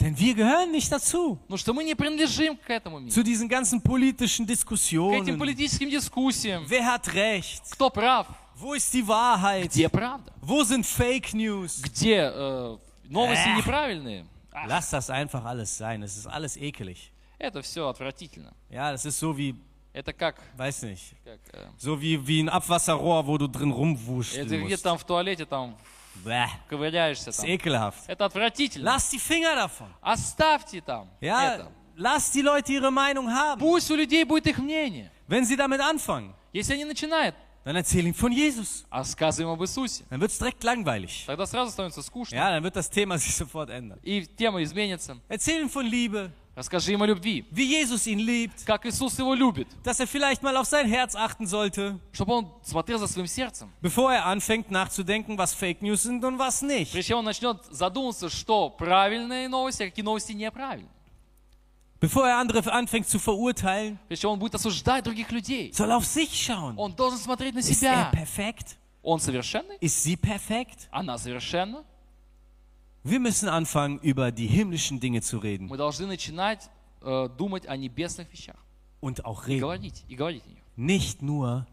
Speaker 1: Denn wir gehören nicht dazu.
Speaker 2: Но что мы не принадлежим к этому миру.
Speaker 1: Zu diesen ganzen politischen
Speaker 2: К этим
Speaker 1: Diskussionen.
Speaker 2: политическим дискуссиям.
Speaker 1: Wer hat Recht?
Speaker 2: Кто прав?
Speaker 1: Wo ist die Wahrheit?
Speaker 2: Где правда?
Speaker 1: Wo sind Fake News?
Speaker 2: Где э, новости
Speaker 1: Эх.
Speaker 2: неправильные? Ах,
Speaker 1: Lass das einfach alles sein. Es ist alles ekelig.
Speaker 2: это все отвратительно.
Speaker 1: Ja, das ist so wie,
Speaker 2: Это как,
Speaker 1: weiß nicht,
Speaker 2: как э,
Speaker 1: so wie, wie ein Abwasserrohr, wo du drin
Speaker 2: это
Speaker 1: rumwuscheln
Speaker 2: где
Speaker 1: musst.
Speaker 2: там в туалете там
Speaker 1: Bäh,
Speaker 2: ковыряешься
Speaker 1: das ist
Speaker 2: там.
Speaker 1: ekelhaft.
Speaker 2: Это отвратительно.
Speaker 1: Lass die Finger davon.
Speaker 2: Оставьте там
Speaker 1: Ja,
Speaker 2: это.
Speaker 1: lass die Leute ihre Meinung haben.
Speaker 2: Пусть у людей будет их мнение.
Speaker 1: Wenn sie damit anfangen,
Speaker 2: Если они начинают,
Speaker 1: dann erzähl ihnen von Jesus.
Speaker 2: а сказываем об Иисусе,
Speaker 1: Dann wird es direkt langweilig.
Speaker 2: тогда сразу становится скучно.
Speaker 1: Ja, dann wird das Thema sich sofort ändern.
Speaker 2: И тема изменится.
Speaker 1: Erzähl ihnen von Liebe,
Speaker 2: Расскажи им о любви,
Speaker 1: wie Jesus ihn liebt,
Speaker 2: как Иисус его любит,
Speaker 1: dass er vielleicht mal auf sein Herz achten sollte,
Speaker 2: чтобы он смотрел за своим сердцем.
Speaker 1: bevor er anfängt nachzudenken, was Fake News sind und was nicht.
Speaker 2: Прежде чем он начнет задуматься, что правильные новости, а какие новости неправильные.
Speaker 1: Bevor er andere anfängt zu verurteilen,
Speaker 2: Прежде чем он будет осуждать других людей.
Speaker 1: soll er auf sich schauen.
Speaker 2: Он должен смотреть на
Speaker 1: Ist er
Speaker 2: себя.
Speaker 1: perfekt?
Speaker 2: Он совершенный,
Speaker 1: Ist sie perfekt?
Speaker 2: она совершенна.
Speaker 1: Wir müssen anfangen, über die himmlischen Dinge zu reden
Speaker 2: Мы должны начинать э, думать о небесных вещах.
Speaker 1: und auch
Speaker 2: И
Speaker 1: reden.
Speaker 2: говорить, и говорить о них.
Speaker 1: Nicht nur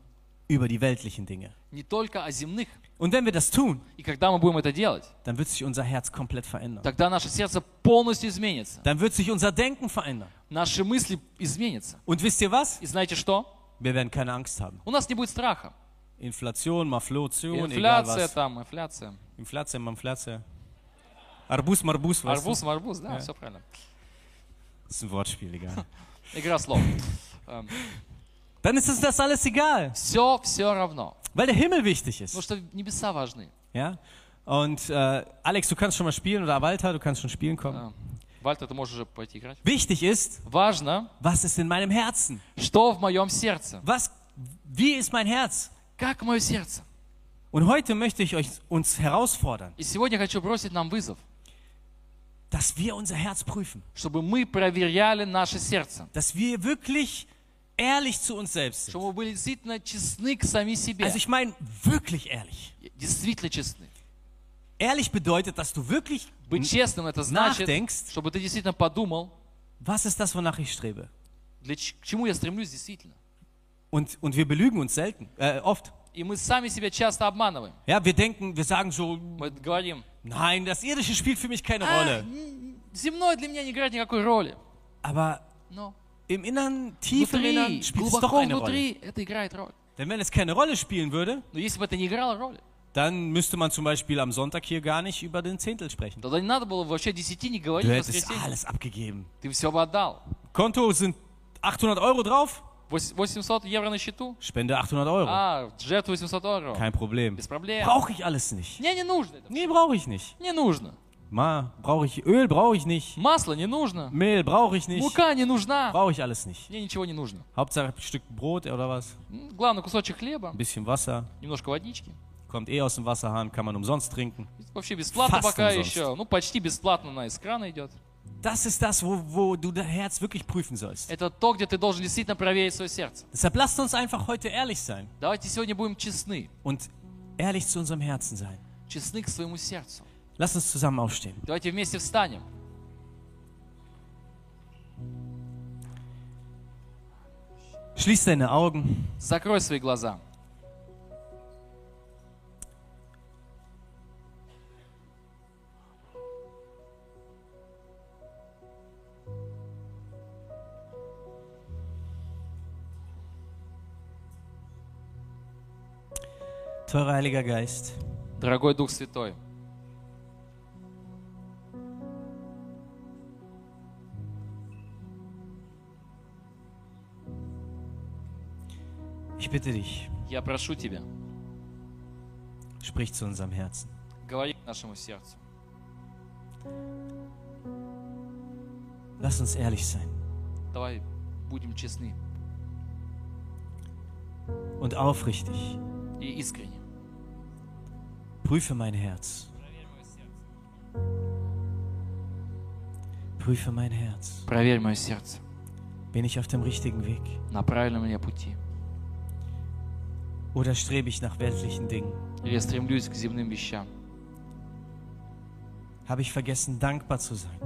Speaker 1: über die weltlichen Dinge.
Speaker 2: Не только о земных.
Speaker 1: Und wenn wir das tun,
Speaker 2: И когда мы будем это делать,
Speaker 1: dann wird sich unser Herz komplett verändern.
Speaker 2: тогда наше сердце полностью изменится.
Speaker 1: Dann wird sich unser Denken verändern.
Speaker 2: Наши мысли изменятся.
Speaker 1: Und wisst ihr was?
Speaker 2: И знаете что?
Speaker 1: Wir werden keine Angst haben.
Speaker 2: У нас не будет страха.
Speaker 1: Inflation, Maflation, egal
Speaker 2: Инфляция
Speaker 1: was.
Speaker 2: там, инфляция.
Speaker 1: Inflation, Mamflation. Arbus, Marbus, weißt
Speaker 2: Арбуз,
Speaker 1: du?
Speaker 2: марбуз, да,
Speaker 1: Ja.
Speaker 2: все правильно.
Speaker 1: Das ist ein Wortspiel, egal.
Speaker 2: Игра слов.
Speaker 1: Dann ist uns das alles egal,
Speaker 2: Все, все равно.
Speaker 1: weil der Himmel wichtig
Speaker 2: Потому
Speaker 1: ist.
Speaker 2: что небеса важны.
Speaker 1: Ja? Und äh, Alex, du kannst schon mal spielen oder Walter, du kannst schon spielen kommen.
Speaker 2: А, Вальтер, ты можешь уже пойти играть.
Speaker 1: Wichtig ist,
Speaker 2: Важно,
Speaker 1: was ist in meinem Herzen?
Speaker 2: что в моем сердце.
Speaker 1: Was, wie ist mein Herz?
Speaker 2: Как мое сердце?
Speaker 1: Und heute möchte ich euch, uns herausfordern,
Speaker 2: И сегодня хочу бросить нам вызов,
Speaker 1: dass wir unser Herz prüfen.
Speaker 2: чтобы мы проверяли наше сердце.
Speaker 1: Dass wir wirklich ehrlich zu uns selbst sind.
Speaker 2: Чтобы мы были действительно честны к сами себе.
Speaker 1: Also ich meine wirklich ehrlich.
Speaker 2: Действительно честны.
Speaker 1: Ehrlich bedeutet, dass du wirklich,
Speaker 2: Быть честным это значит,
Speaker 1: Nachdenkst.
Speaker 2: чтобы ты действительно подумал,
Speaker 1: was ist das, wonach ich strebe?
Speaker 2: для ч- к чему я стремлюсь действительно.
Speaker 1: Und, und wir belügen uns selten, äh, oft.
Speaker 2: И мы сами себя часто обманываем.
Speaker 1: Ja, wir denken, wir sagen so,
Speaker 2: Мы говорим,
Speaker 1: nein, das Irdische spielt für mich keine
Speaker 2: «А,
Speaker 1: Rolle.
Speaker 2: м, земное для меня не играет никакой роли.
Speaker 1: Aber
Speaker 2: Но
Speaker 1: im Innern, tief im
Speaker 2: внутри,
Speaker 1: Innern spielt es doch
Speaker 2: глубоко
Speaker 1: eine Rolle.
Speaker 2: внутри это играет роль.
Speaker 1: Denn wenn es keine Rolle spielen würde,
Speaker 2: Но если бы это не играло роли,
Speaker 1: dann müsste man zum Beispiel am Sonntag hier gar nicht über den Zehntel sprechen.
Speaker 2: тогда не надо было вообще десяти не говорить
Speaker 1: Du
Speaker 2: в
Speaker 1: hättest
Speaker 2: воскресенье.
Speaker 1: alles abgegeben.
Speaker 2: Ты все бы отдал.
Speaker 1: Konto sind 800 Euro drauf,
Speaker 2: Вось- 800 евро на счету?
Speaker 1: spende 800 Euro.
Speaker 2: А, жертву 800 евро.
Speaker 1: Kein Problem.
Speaker 2: Без проблем.
Speaker 1: Brauche ich alles nicht.
Speaker 2: Мне не нужно это.
Speaker 1: Nee, brauche ich nicht.
Speaker 2: Не нужно.
Speaker 1: Ma, brauche ich Öl, brauche ich nicht.
Speaker 2: Масло не нужно.
Speaker 1: Mehl brauche ich nicht.
Speaker 2: Мука не нужна.
Speaker 1: Brauche ich alles nicht.
Speaker 2: Мне ничего не нужно.
Speaker 1: Hauptsache ein Stück Brot oder was?
Speaker 2: М, Главное, кусочек хлеба,
Speaker 1: Ein bisschen Wasser.
Speaker 2: немножко водички.
Speaker 1: Kommt eh aus dem Wasserhahn, kann man umsonst trinken.
Speaker 2: Вообще бесплатно
Speaker 1: Fast
Speaker 2: пока
Speaker 1: умсонst.
Speaker 2: еще. Ну, почти бесплатно она из крана идет.
Speaker 1: Das ist das, wo, wo du dein Herz wirklich prüfen sollst.
Speaker 2: Это то, где ты должен действительно проверить свое сердце.
Speaker 1: Deshalb lasst uns einfach heute ehrlich sein
Speaker 2: Давайте сегодня будем честны.
Speaker 1: und ehrlich zu unserem Herzen sein.
Speaker 2: Честны к своему сердцу.
Speaker 1: Lass uns zusammen aufstehen.
Speaker 2: Давайте вместе встанем.
Speaker 1: Schließ deine Augen.
Speaker 2: Закрой свои глаза.
Speaker 1: Teurer Heiliger Geist,
Speaker 2: Дорогой Дух Святой,
Speaker 1: ich bitte dich,
Speaker 2: я прошу Тебя,
Speaker 1: sprich zu unserem Herzen.
Speaker 2: говори к нашему сердцу.
Speaker 1: Lass uns ehrlich sein
Speaker 2: Давай будем честны
Speaker 1: und aufrichtig.
Speaker 2: и искренни.
Speaker 1: Prüfe mein Herz. Prüfe mein Herz.
Speaker 2: Проверь мое сердце,
Speaker 1: Bin ich auf dem richtigen Weg?
Speaker 2: на правильном ли я пути.
Speaker 1: Oder strebe ich nach weltlichen Dingen?
Speaker 2: Или я стремлюсь к земным вещам.
Speaker 1: Habe ich vergessen, dankbar zu sein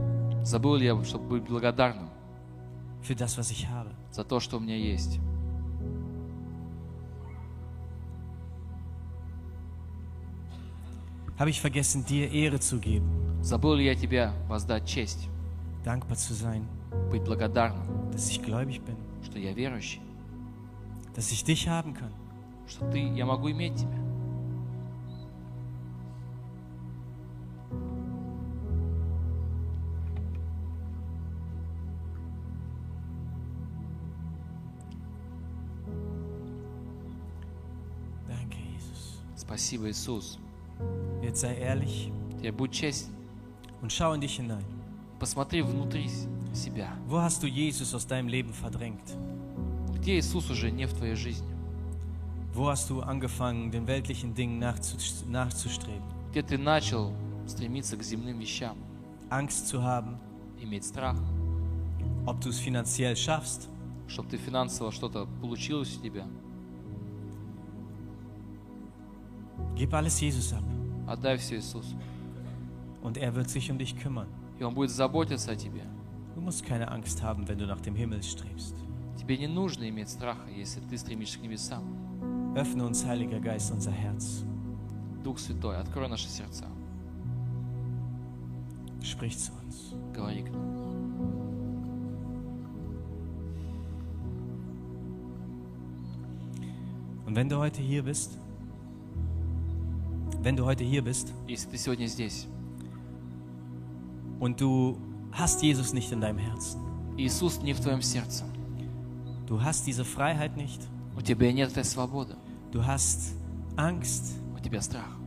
Speaker 2: Забыл ли я, чтобы быть благодарным
Speaker 1: für das, was ich habe?
Speaker 2: за то, что у меня есть?
Speaker 1: Habe ich vergessen, dir Ehre zu geben,
Speaker 2: Забыл ли я тебя воздать честь,
Speaker 1: dankbar zu sein,
Speaker 2: быть благодарным,
Speaker 1: dass ich gläubig bin,
Speaker 2: что я верующий,
Speaker 1: dass ich dich haben kann?
Speaker 2: что ты, я могу иметь тебя?
Speaker 1: Danke, Jesus.
Speaker 2: Спасибо, Иисус.
Speaker 1: Jetzt sei ehrlich
Speaker 2: Теперь будь честен.
Speaker 1: und schau in dich hinein.
Speaker 2: Посмотри внутри с- себя.
Speaker 1: Wo hast du Jesus aus deinem Leben verdrängt?
Speaker 2: Где Иисус уже не в твоей жизни?
Speaker 1: Wo hast du angefangen, den weltlichen Dingen nachzu- nachzustreben?
Speaker 2: Где ты начал стремиться к земным вещам,
Speaker 1: Angst zu haben,
Speaker 2: иметь страх,
Speaker 1: ob du es finanziell schaffst,
Speaker 2: чтобы ты финансово что-то получилось у тебя?
Speaker 1: gib alles Jesus ab
Speaker 2: Отдай все Иисусу.
Speaker 1: und er wird sich um dich kümmern.
Speaker 2: И Он будет заботиться о тебе.
Speaker 1: Du musst keine Angst haben, wenn du nach dem Himmel strebst.
Speaker 2: Тебе не нужно иметь страха, если ты стремишься к небесам.
Speaker 1: Öffne uns, Heiliger Geist, unser Herz.
Speaker 2: Дух Святой, открой наши сердца.
Speaker 1: Sprich zu uns.
Speaker 2: Говори к нам.
Speaker 1: Und wenn du heute hier bist, wenn du heute hier bist
Speaker 2: Если ты сегодня здесь,
Speaker 1: und du hast Jesus nicht in deinem Herzen,
Speaker 2: и Иисус не в твоем сердце,
Speaker 1: du hast diese Freiheit nicht,
Speaker 2: у тебя нет этой свободы,
Speaker 1: du hast Angst,
Speaker 2: у тебя страх.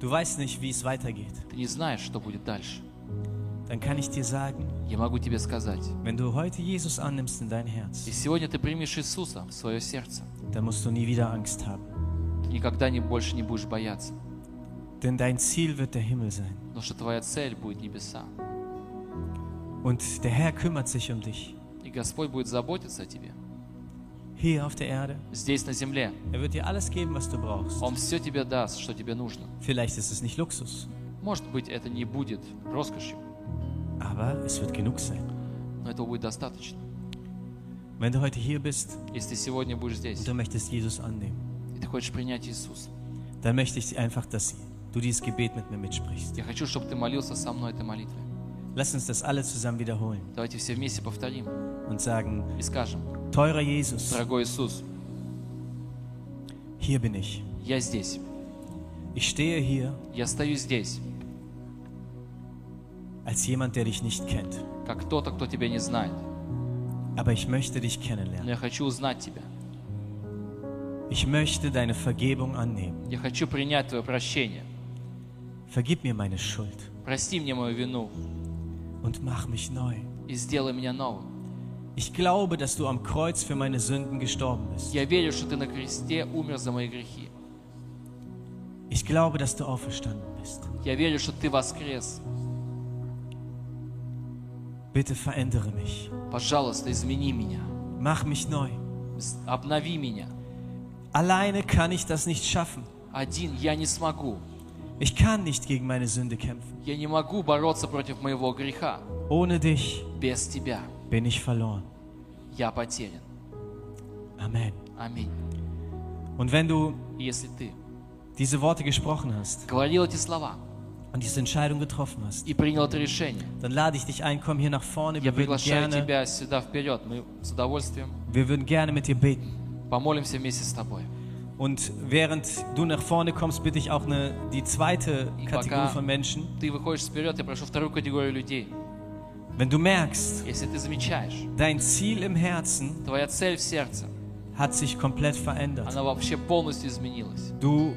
Speaker 1: du weißt nicht, wie es weitergeht,
Speaker 2: Ты не знаешь, что будет дальше.
Speaker 1: dann kann ich dir sagen,
Speaker 2: Я могу тебе сказать,
Speaker 1: wenn du heute Jesus annimmst in dein Herz,
Speaker 2: и сегодня ты примешь Иисуса в свое сердце,
Speaker 1: dann musst du nie wieder Angst haben.
Speaker 2: Никогда не, больше не будешь бояться,
Speaker 1: Denn dein Ziel wird der Himmel sein.
Speaker 2: потому что твоя цель будет небеса.
Speaker 1: Und der Herr kümmert sich um dich.
Speaker 2: И Господь будет заботиться о тебе.
Speaker 1: Hier auf der Erde.
Speaker 2: Здесь, на земле,
Speaker 1: Er wird dir alles geben, was du brauchst.
Speaker 2: Он все тебе даст, что тебе нужно.
Speaker 1: Vielleicht ist es nicht Luxus,
Speaker 2: Может быть, это не будет роскошью,
Speaker 1: aber es wird genug sein.
Speaker 2: но этого будет достаточно.
Speaker 1: Wenn du heute hier bist
Speaker 2: Если ты сегодня будешь здесь,
Speaker 1: und du möchtest Jesus annehmen, dann möchte ich einfach, dass du dieses Gebet mit mir mitsprichst. Lass uns das alle zusammen wiederholen. Und sagen, teurer Jesus, hier bin ich. Ich stehe hier. Als jemand, der dich nicht kennt. Aber ich möchte dich kennenlernen. Ich möchte deine Vergebung annehmen.
Speaker 2: Я хочу принять твое прощение.
Speaker 1: Vergib mir meine Schuld
Speaker 2: Прости мне мою вину
Speaker 1: und mach mich neu.
Speaker 2: и сделай меня новым.
Speaker 1: Ich glaube, dass du am Kreuz für meine Sünden gestorben bist.
Speaker 2: Я верю, что ты на кресте умер за мои грехи.
Speaker 1: Ich glaube, dass du auferstanden bist.
Speaker 2: Я верю, что ты воскрес.
Speaker 1: Bitte verändere mich.
Speaker 2: Пожалуйста, измени меня.
Speaker 1: Mach mich neu.
Speaker 2: С- Обнови меня.
Speaker 1: Alleine kann ich das nicht schaffen.
Speaker 2: Один я не смогу.
Speaker 1: Ich kann nicht gegen meine Sünde kämpfen.
Speaker 2: Я не могу бороться против моего греха.
Speaker 1: Ohne dich
Speaker 2: Без тебя
Speaker 1: bin ich verloren.
Speaker 2: я потерян.
Speaker 1: Amen.
Speaker 2: Аминь.
Speaker 1: Und wenn du
Speaker 2: И если ты
Speaker 1: diese Worte gesprochen hast
Speaker 2: говорил эти слова
Speaker 1: und diese Entscheidung getroffen hast,
Speaker 2: и принял это решение,
Speaker 1: dann lade ich dich ein, komm hier nach vorne.
Speaker 2: я
Speaker 1: Wir würden
Speaker 2: приглашаю
Speaker 1: gerne,
Speaker 2: тебя сюда вперед. Мы с удовольствием
Speaker 1: wir würden gerne mit dir beten.
Speaker 2: помолимся вместе с тобой.
Speaker 1: Und während du nach vorne kommst, bitte ich auch eine, die zweite
Speaker 2: И
Speaker 1: Kategorie
Speaker 2: пока
Speaker 1: von Menschen.
Speaker 2: ты выходишь вперед, я прошу вторую категорию людей.
Speaker 1: Wenn du merkst,
Speaker 2: Если ты замечаешь,
Speaker 1: dein Ziel im Herzen
Speaker 2: твоя цель в сердце,
Speaker 1: hat sich komplett verändert.
Speaker 2: она вообще полностью изменилась.
Speaker 1: Du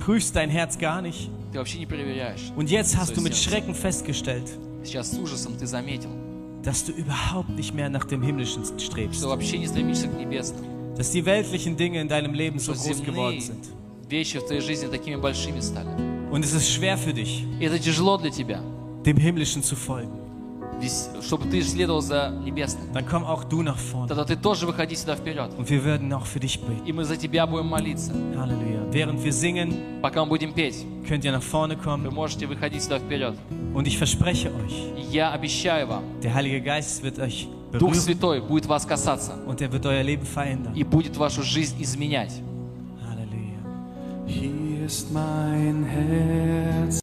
Speaker 1: prüfst dein Herz gar nicht.
Speaker 2: Ты вообще не проверяешь.
Speaker 1: Und jetzt hast du
Speaker 2: свое
Speaker 1: mit
Speaker 2: сердце.
Speaker 1: Schrecken festgestellt,
Speaker 2: Сейчас с ужасом ты заметил,
Speaker 1: dass du überhaupt nicht mehr nach dem Himmlischen strebst.
Speaker 2: что вообще не стремишься к небесным.
Speaker 1: Dass die weltlichen Dinge in deinem Leben so
Speaker 2: Что
Speaker 1: groß geworden
Speaker 2: земные
Speaker 1: sind.
Speaker 2: вещи в твоей жизни такими большими стали.
Speaker 1: Und es ist schwer für dich,
Speaker 2: И это тяжело для тебя,
Speaker 1: dem Himmlischen zu folgen.
Speaker 2: Весь- чтобы ты следовал за небесным.
Speaker 1: Dann komm auch du nach vorne.
Speaker 2: Тогда ты тоже выходи сюда вперед.
Speaker 1: Und wir würden auch für dich beten.
Speaker 2: И мы за тебя будем молиться.
Speaker 1: Halleluja. Während wir singen,
Speaker 2: Пока мы будем петь,
Speaker 1: könnt ihr nach vorne
Speaker 2: вы
Speaker 1: kommen.
Speaker 2: можете выходить сюда вперед.
Speaker 1: Und ich verspreche euch,
Speaker 2: И я обещаю вам,
Speaker 1: der Heilige Geist wird euch
Speaker 2: Дух Святой будет вас касаться
Speaker 1: und er wird euer Leben verändern.
Speaker 2: и будет вашу жизнь изменять.
Speaker 1: Halleluja.
Speaker 3: Hier ist mein Herz,